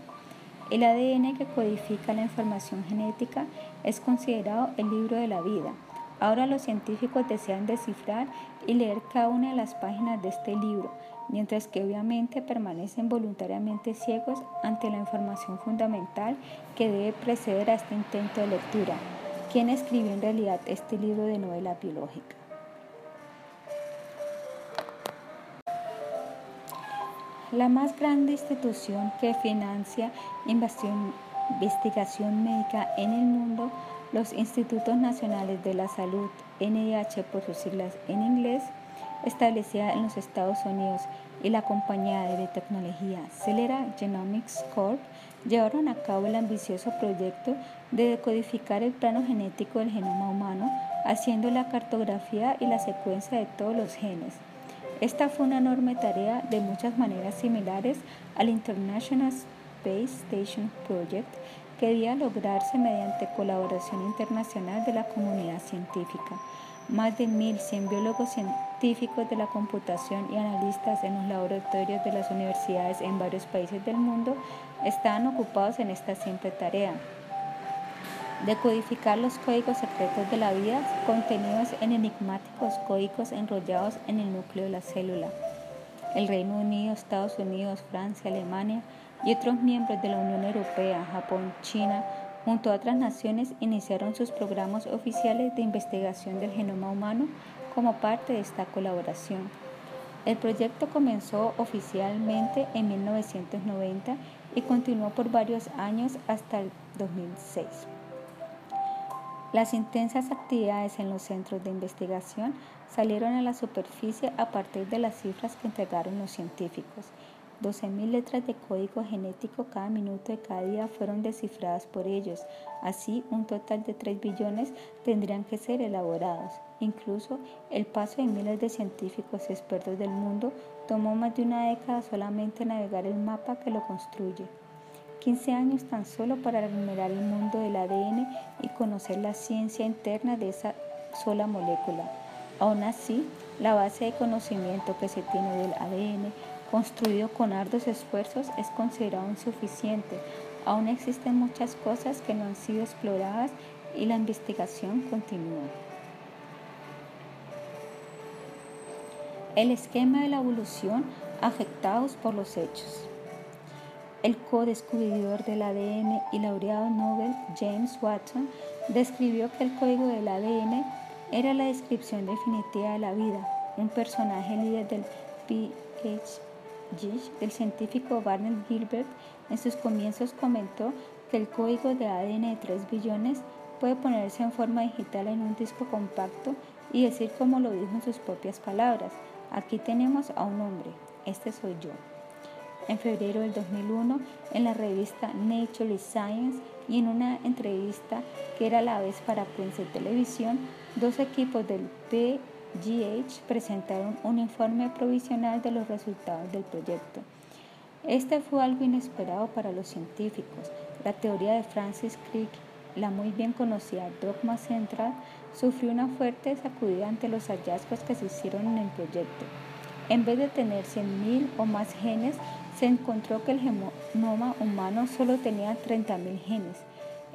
El ADN que codifica la información genética es considerado el libro de la vida. Ahora los científicos desean descifrar y leer cada una de las páginas de este libro, mientras que obviamente permanecen voluntariamente ciegos ante la información fundamental que debe preceder a este intento de lectura. ¿Quién escribió en realidad este libro de novela biológica? La más grande institución que financia investigación médica en el mundo, los Institutos Nacionales de la Salud, NIH por sus siglas en inglés, establecida en los Estados Unidos, y la compañía de biotecnología Celera Genomics Corp llevaron a cabo el ambicioso proyecto de decodificar el plano genético del genoma humano, haciendo la cartografía y la secuencia de todos los genes. Esta fue una enorme tarea de muchas maneras similares al International Space Station Project que debía lograrse mediante colaboración internacional de la comunidad científica. Más de 1.100 biólogos científicos de la computación y analistas en los laboratorios de las universidades en varios países del mundo estaban ocupados en esta simple tarea decodificar los códigos secretos de la vida contenidos en enigmáticos códigos enrollados en el núcleo de la célula. El Reino Unido, Estados Unidos, Francia, Alemania y otros miembros de la Unión Europea, Japón, China, junto a otras naciones, iniciaron sus programas oficiales de investigación del genoma humano como parte de esta colaboración. El proyecto comenzó oficialmente en 1990 y continuó por varios años hasta el 2006. Las intensas actividades en los centros de investigación salieron a la superficie a partir de las cifras que entregaron los científicos. 12.000 letras de código genético cada minuto de cada día fueron descifradas por ellos. Así, un total de 3 billones tendrían que ser elaborados. Incluso el paso de miles de científicos expertos del mundo tomó más de una década solamente navegar el mapa que lo construye. 15 años tan solo para renumerar el mundo del ADN y conocer la ciencia interna de esa sola molécula. Aún así, la base de conocimiento que se tiene del ADN, construido con arduos esfuerzos, es considerado insuficiente. Aún existen muchas cosas que no han sido exploradas y la investigación continúa. El esquema de la evolución afectados por los hechos. El co-descubridor del ADN y laureado Nobel James Watson describió que el código del ADN era la descripción definitiva de la vida. Un personaje líder del PhD, el científico Barnett Gilbert, en sus comienzos comentó que el código de ADN de 3 billones puede ponerse en forma digital en un disco compacto y decir como lo dijo en sus propias palabras. Aquí tenemos a un hombre, este soy yo en febrero del 2001 en la revista Nature Science y en una entrevista que era a la vez para prensa y televisión, dos equipos del PGH presentaron un informe provisional de los resultados del proyecto. Este fue algo inesperado para los científicos. La teoría de Francis Crick, la muy bien conocida dogma central, sufrió una fuerte sacudida ante los hallazgos que se hicieron en el proyecto. En vez de tener 100.000 o más genes, se encontró que el genoma humano solo tenía 30.000 genes.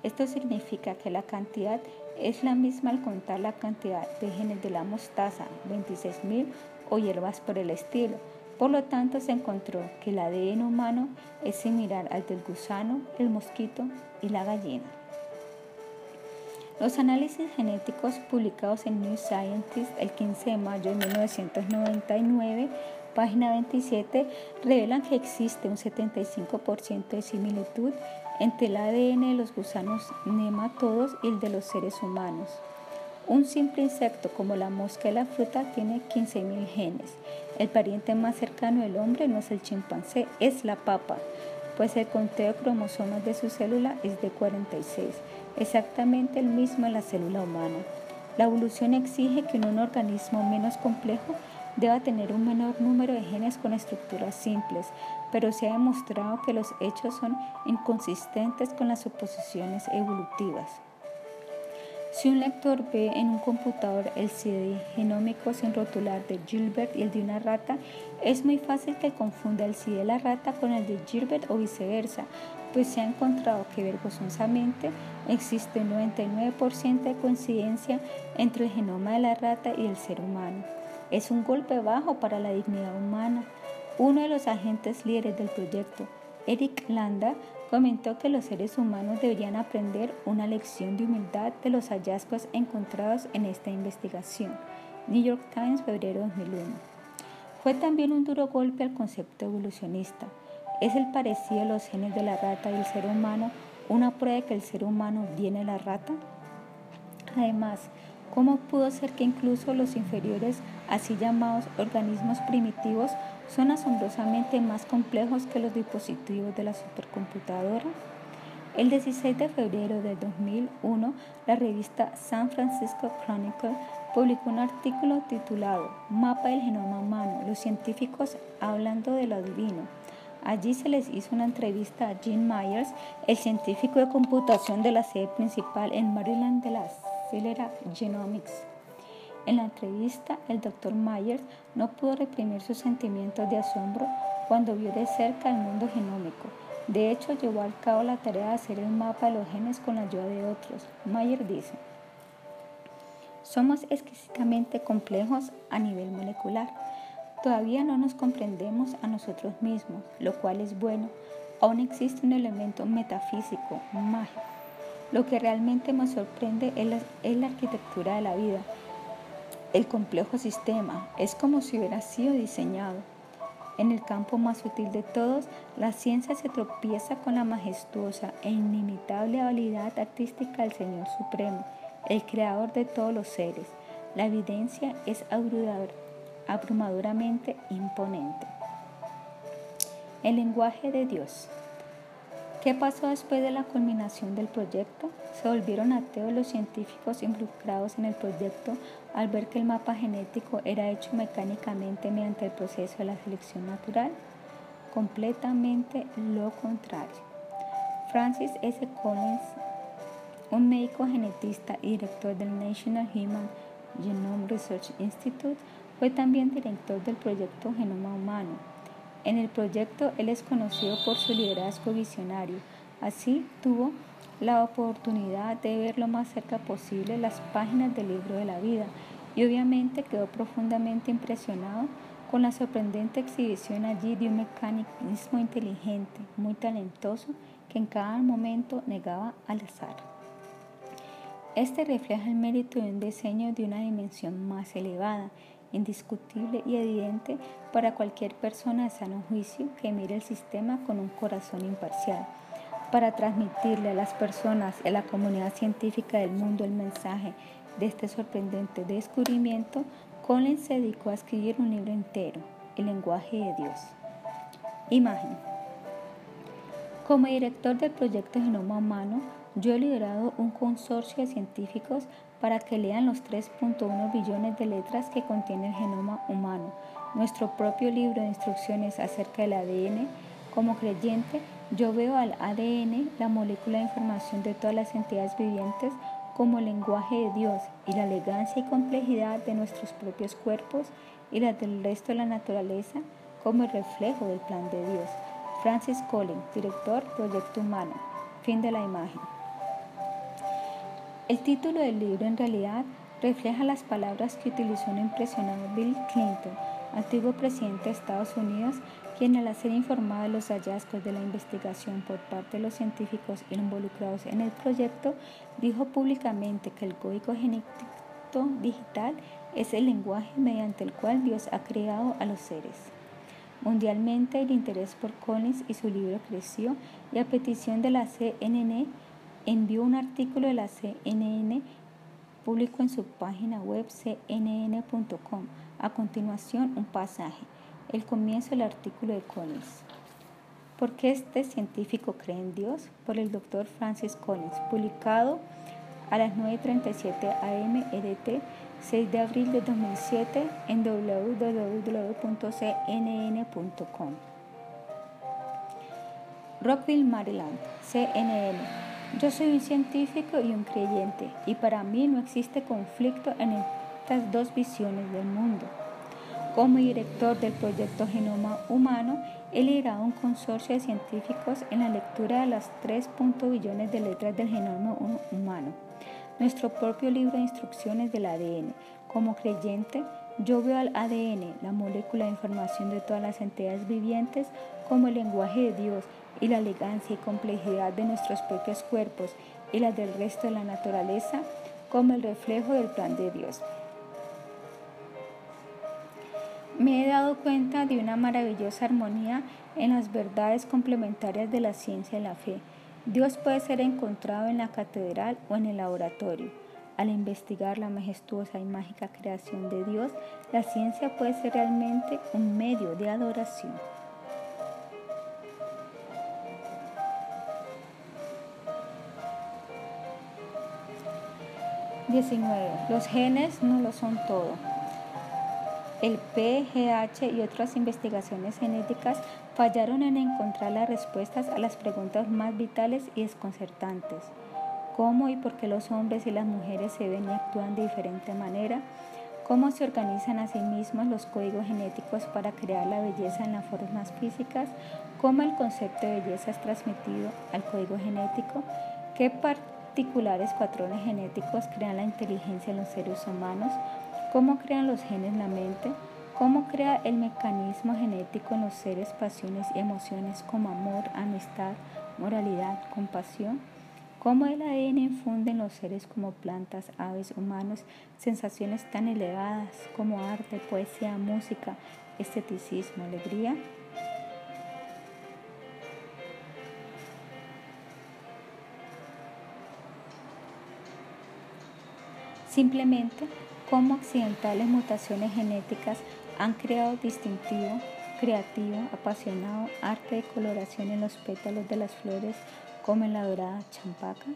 Esto significa que la cantidad es la misma al contar la cantidad de genes de la mostaza, 26.000, o hierbas por el estilo. Por lo tanto, se encontró que el ADN humano es similar al del gusano, el mosquito y la gallina. Los análisis genéticos publicados en New Scientist el 15 de mayo de 1999 página 27, revelan que existe un 75% de similitud entre el ADN de los gusanos nematodos y el de los seres humanos. Un simple insecto como la mosca de la fruta tiene 15.000 genes. El pariente más cercano del hombre no es el chimpancé, es la papa, pues el conteo de cromosomas de su célula es de 46, exactamente el mismo en la célula humana. La evolución exige que un organismo menos complejo deba tener un menor número de genes con estructuras simples, pero se ha demostrado que los hechos son inconsistentes con las suposiciones evolutivas. Si un lector ve en un computador el CD genómico sin rotular de Gilbert y el de una rata, es muy fácil que confunda el CD de la rata con el de Gilbert o viceversa, pues se ha encontrado que vergonzosamente existe un 99% de coincidencia entre el genoma de la rata y el ser humano. Es un golpe bajo para la dignidad humana. Uno de los agentes líderes del proyecto, Eric Landa, comentó que los seres humanos deberían aprender una lección de humildad de los hallazgos encontrados en esta investigación. New York Times, febrero 2001. Fue también un duro golpe al concepto evolucionista. ¿Es el parecido de los genes de la rata y el ser humano una prueba de que el ser humano viene de la rata? Además, ¿Cómo pudo ser que incluso los inferiores, así llamados organismos primitivos, son asombrosamente más complejos que los dispositivos de la supercomputadora? El 16 de febrero de 2001, la revista San Francisco Chronicle publicó un artículo titulado Mapa del genoma humano, los científicos hablando de lo divino. Allí se les hizo una entrevista a Gene Myers, el científico de computación de la sede principal en Maryland de las era Genomics. En la entrevista, el Dr. Myers no pudo reprimir sus sentimientos de asombro cuando vio de cerca el mundo genómico. De hecho, llevó a cabo la tarea de hacer el mapa de los genes con la ayuda de otros. Myers dice, somos exquisitamente complejos a nivel molecular. Todavía no nos comprendemos a nosotros mismos, lo cual es bueno. Aún existe un elemento metafísico, mágico lo que realmente me sorprende es la, arquitectura de la vida. El complejo sistema es como si hubiera sido diseñado. En el campo más sutil de todos, la ciencia se tropieza con la majestuosa e inimitable habilidad artística del Señor Supremo. el creador de todos los seres. La evidencia es abrumadoramente imponente. El lenguaje de Dios. ¿Qué pasó después de la culminación del proyecto? Se volvieron ateos los científicos involucrados en el proyecto al ver que el mapa genético era hecho mecánicamente mediante el proceso de la selección natural. Completamente lo contrario. Francis S. Collins, un médico genetista y director del National Human Genome Research Institute, fue también director del proyecto Genoma Humano en el proyecto él es conocido por su liderazgo visionario. Así tuvo la oportunidad de ver lo más cerca posible las páginas del libro de la vida y obviamente quedó profundamente impresionado con la sorprendente exhibición allí de un mecanismo inteligente, muy talentoso, que en cada momento negaba al azar. Este refleja el mérito de un diseño de una dimensión más elevada indiscutible y evidente para cualquier persona de sano juicio que mire el sistema con un corazón imparcial. Para transmitirle a las personas y a la comunidad científica del mundo el mensaje de este sorprendente descubrimiento, Collins se dedicó a escribir un libro entero, El lenguaje de Dios. Imagen. Como director del proyecto Genoma Humano, yo he liderado un consorcio de científicos para que lean los 3.1 billones de letras que contiene el genoma humano, nuestro propio libro de instrucciones acerca del ADN. Como creyente, yo veo al ADN, la molécula de información de todas las entidades vivientes, como el lenguaje de Dios y la elegancia y complejidad de nuestros propios cuerpos y la del resto de la naturaleza como el reflejo del plan de Dios. Francis Collins, director Proyecto Humano. Fin de la imagen. El título del libro en realidad refleja las palabras que utilizó un impresionado Bill Clinton, antiguo presidente de Estados Unidos, quien al ser informado de los hallazgos de la investigación por parte de los científicos involucrados en el proyecto, dijo públicamente que el código genético digital es el lenguaje mediante el cual Dios ha creado a los seres. Mundialmente el interés por Collins y su libro creció y a petición de la CNN envió un artículo de la CNN público en su página web cnn.com. A continuación, un pasaje. El comienzo del artículo de Collins. ¿Por qué este científico cree en Dios? Por el doctor Francis Collins, publicado a las 9.37 am EDT, 6 de abril de 2007 en www.cnn.com. Rockville, Maryland, CNN. Yo soy un científico y un creyente, y para mí no existe conflicto en estas dos visiones del mundo. Como director del proyecto Genoma Humano, he liderado un consorcio de científicos en la lectura de las 3. billones de letras del genoma humano, nuestro propio libro de instrucciones del ADN. Como creyente, yo veo al ADN, la molécula de información de todas las entidades vivientes, como el lenguaje de Dios y la elegancia y complejidad de nuestros propios cuerpos y las del resto de la naturaleza como el reflejo del plan de Dios. Me he dado cuenta de una maravillosa armonía en las verdades complementarias de la ciencia y la fe. Dios puede ser encontrado en la catedral o en el laboratorio. Al investigar la majestuosa y mágica creación de Dios, la ciencia puede ser realmente un medio de adoración. 19. Los genes no lo son todo. El PGH y otras investigaciones genéticas fallaron en encontrar las respuestas a las preguntas más vitales y desconcertantes. ¿Cómo y por qué los hombres y las mujeres se ven y actúan de diferente manera? ¿Cómo se organizan a sí mismos los códigos genéticos para crear la belleza en las formas físicas? ¿Cómo el concepto de belleza es transmitido al código genético? ¿Qué parte particulares patrones genéticos crean la inteligencia en los seres humanos, cómo crean los genes la mente, cómo crea el mecanismo genético en los seres pasiones y emociones como amor, amistad, moralidad, compasión, cómo el ADN infunde en los seres como plantas, aves, humanos, sensaciones tan elevadas como arte, poesía, música, esteticismo, alegría, simplemente cómo accidentales mutaciones genéticas han creado distintivo, creativo, apasionado arte de coloración en los pétalos de las flores como en la dorada champaca.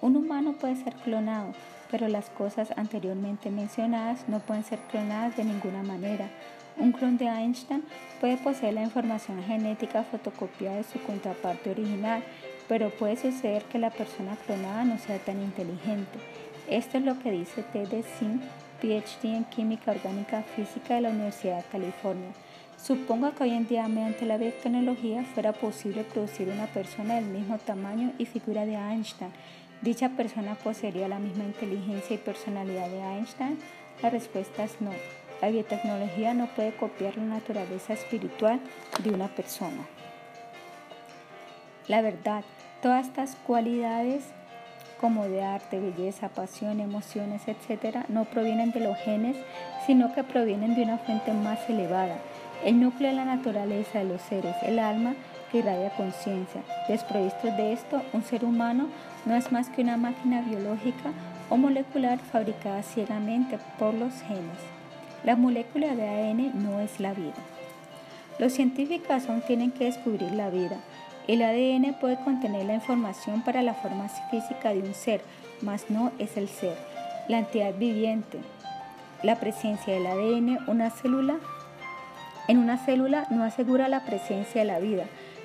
Un humano puede ser clonado, pero las cosas anteriormente mencionadas no pueden ser clonadas de ninguna manera. Un clon de Einstein puede poseer la información genética fotocopiada de su contraparte original, pero puede suceder que la persona clonada no sea tan inteligente. Esto es lo que dice Ted Sim, PhD en Química Orgánica Física de la Universidad de California. Supongo que hoy en día mediante la biotecnología fuera posible producir una persona del mismo tamaño y figura de Einstein, ¿Dicha persona poseería la misma inteligencia y personalidad de Einstein? La respuesta es no. La biotecnología no puede copiar la naturaleza espiritual de una persona. La verdad, todas estas cualidades como de arte, belleza, pasión, emociones, etc., no provienen de los genes, sino que provienen de una fuente más elevada, el núcleo de la naturaleza de los seres, el alma que irradia conciencia. Desprovisto de esto, un ser humano no es más que una máquina biológica o molecular fabricada ciegamente por los genes. La molécula de ADN no es la vida. Los científicos aún tienen que descubrir la vida. El ADN puede contener la información para la forma física de un ser, mas no es el ser, la entidad viviente. La presencia del ADN en una célula no asegura la presencia de la vida,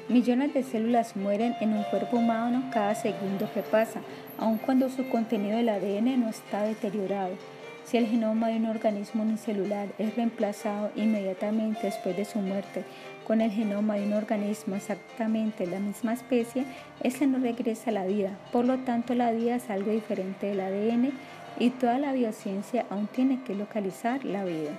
Millones de células mueren en un cuerpo humano cada segundo que pasa, aun cuando su contenido del ADN no está deteriorado. Si el genoma de un organismo unicelular es reemplazado inmediatamente después de su muerte con el genoma de un organismo exactamente la misma especie, ese no regresa a la vida. Por lo tanto, la vida es algo diferente del ADN y toda la biociencia aún tiene que localizar la vida.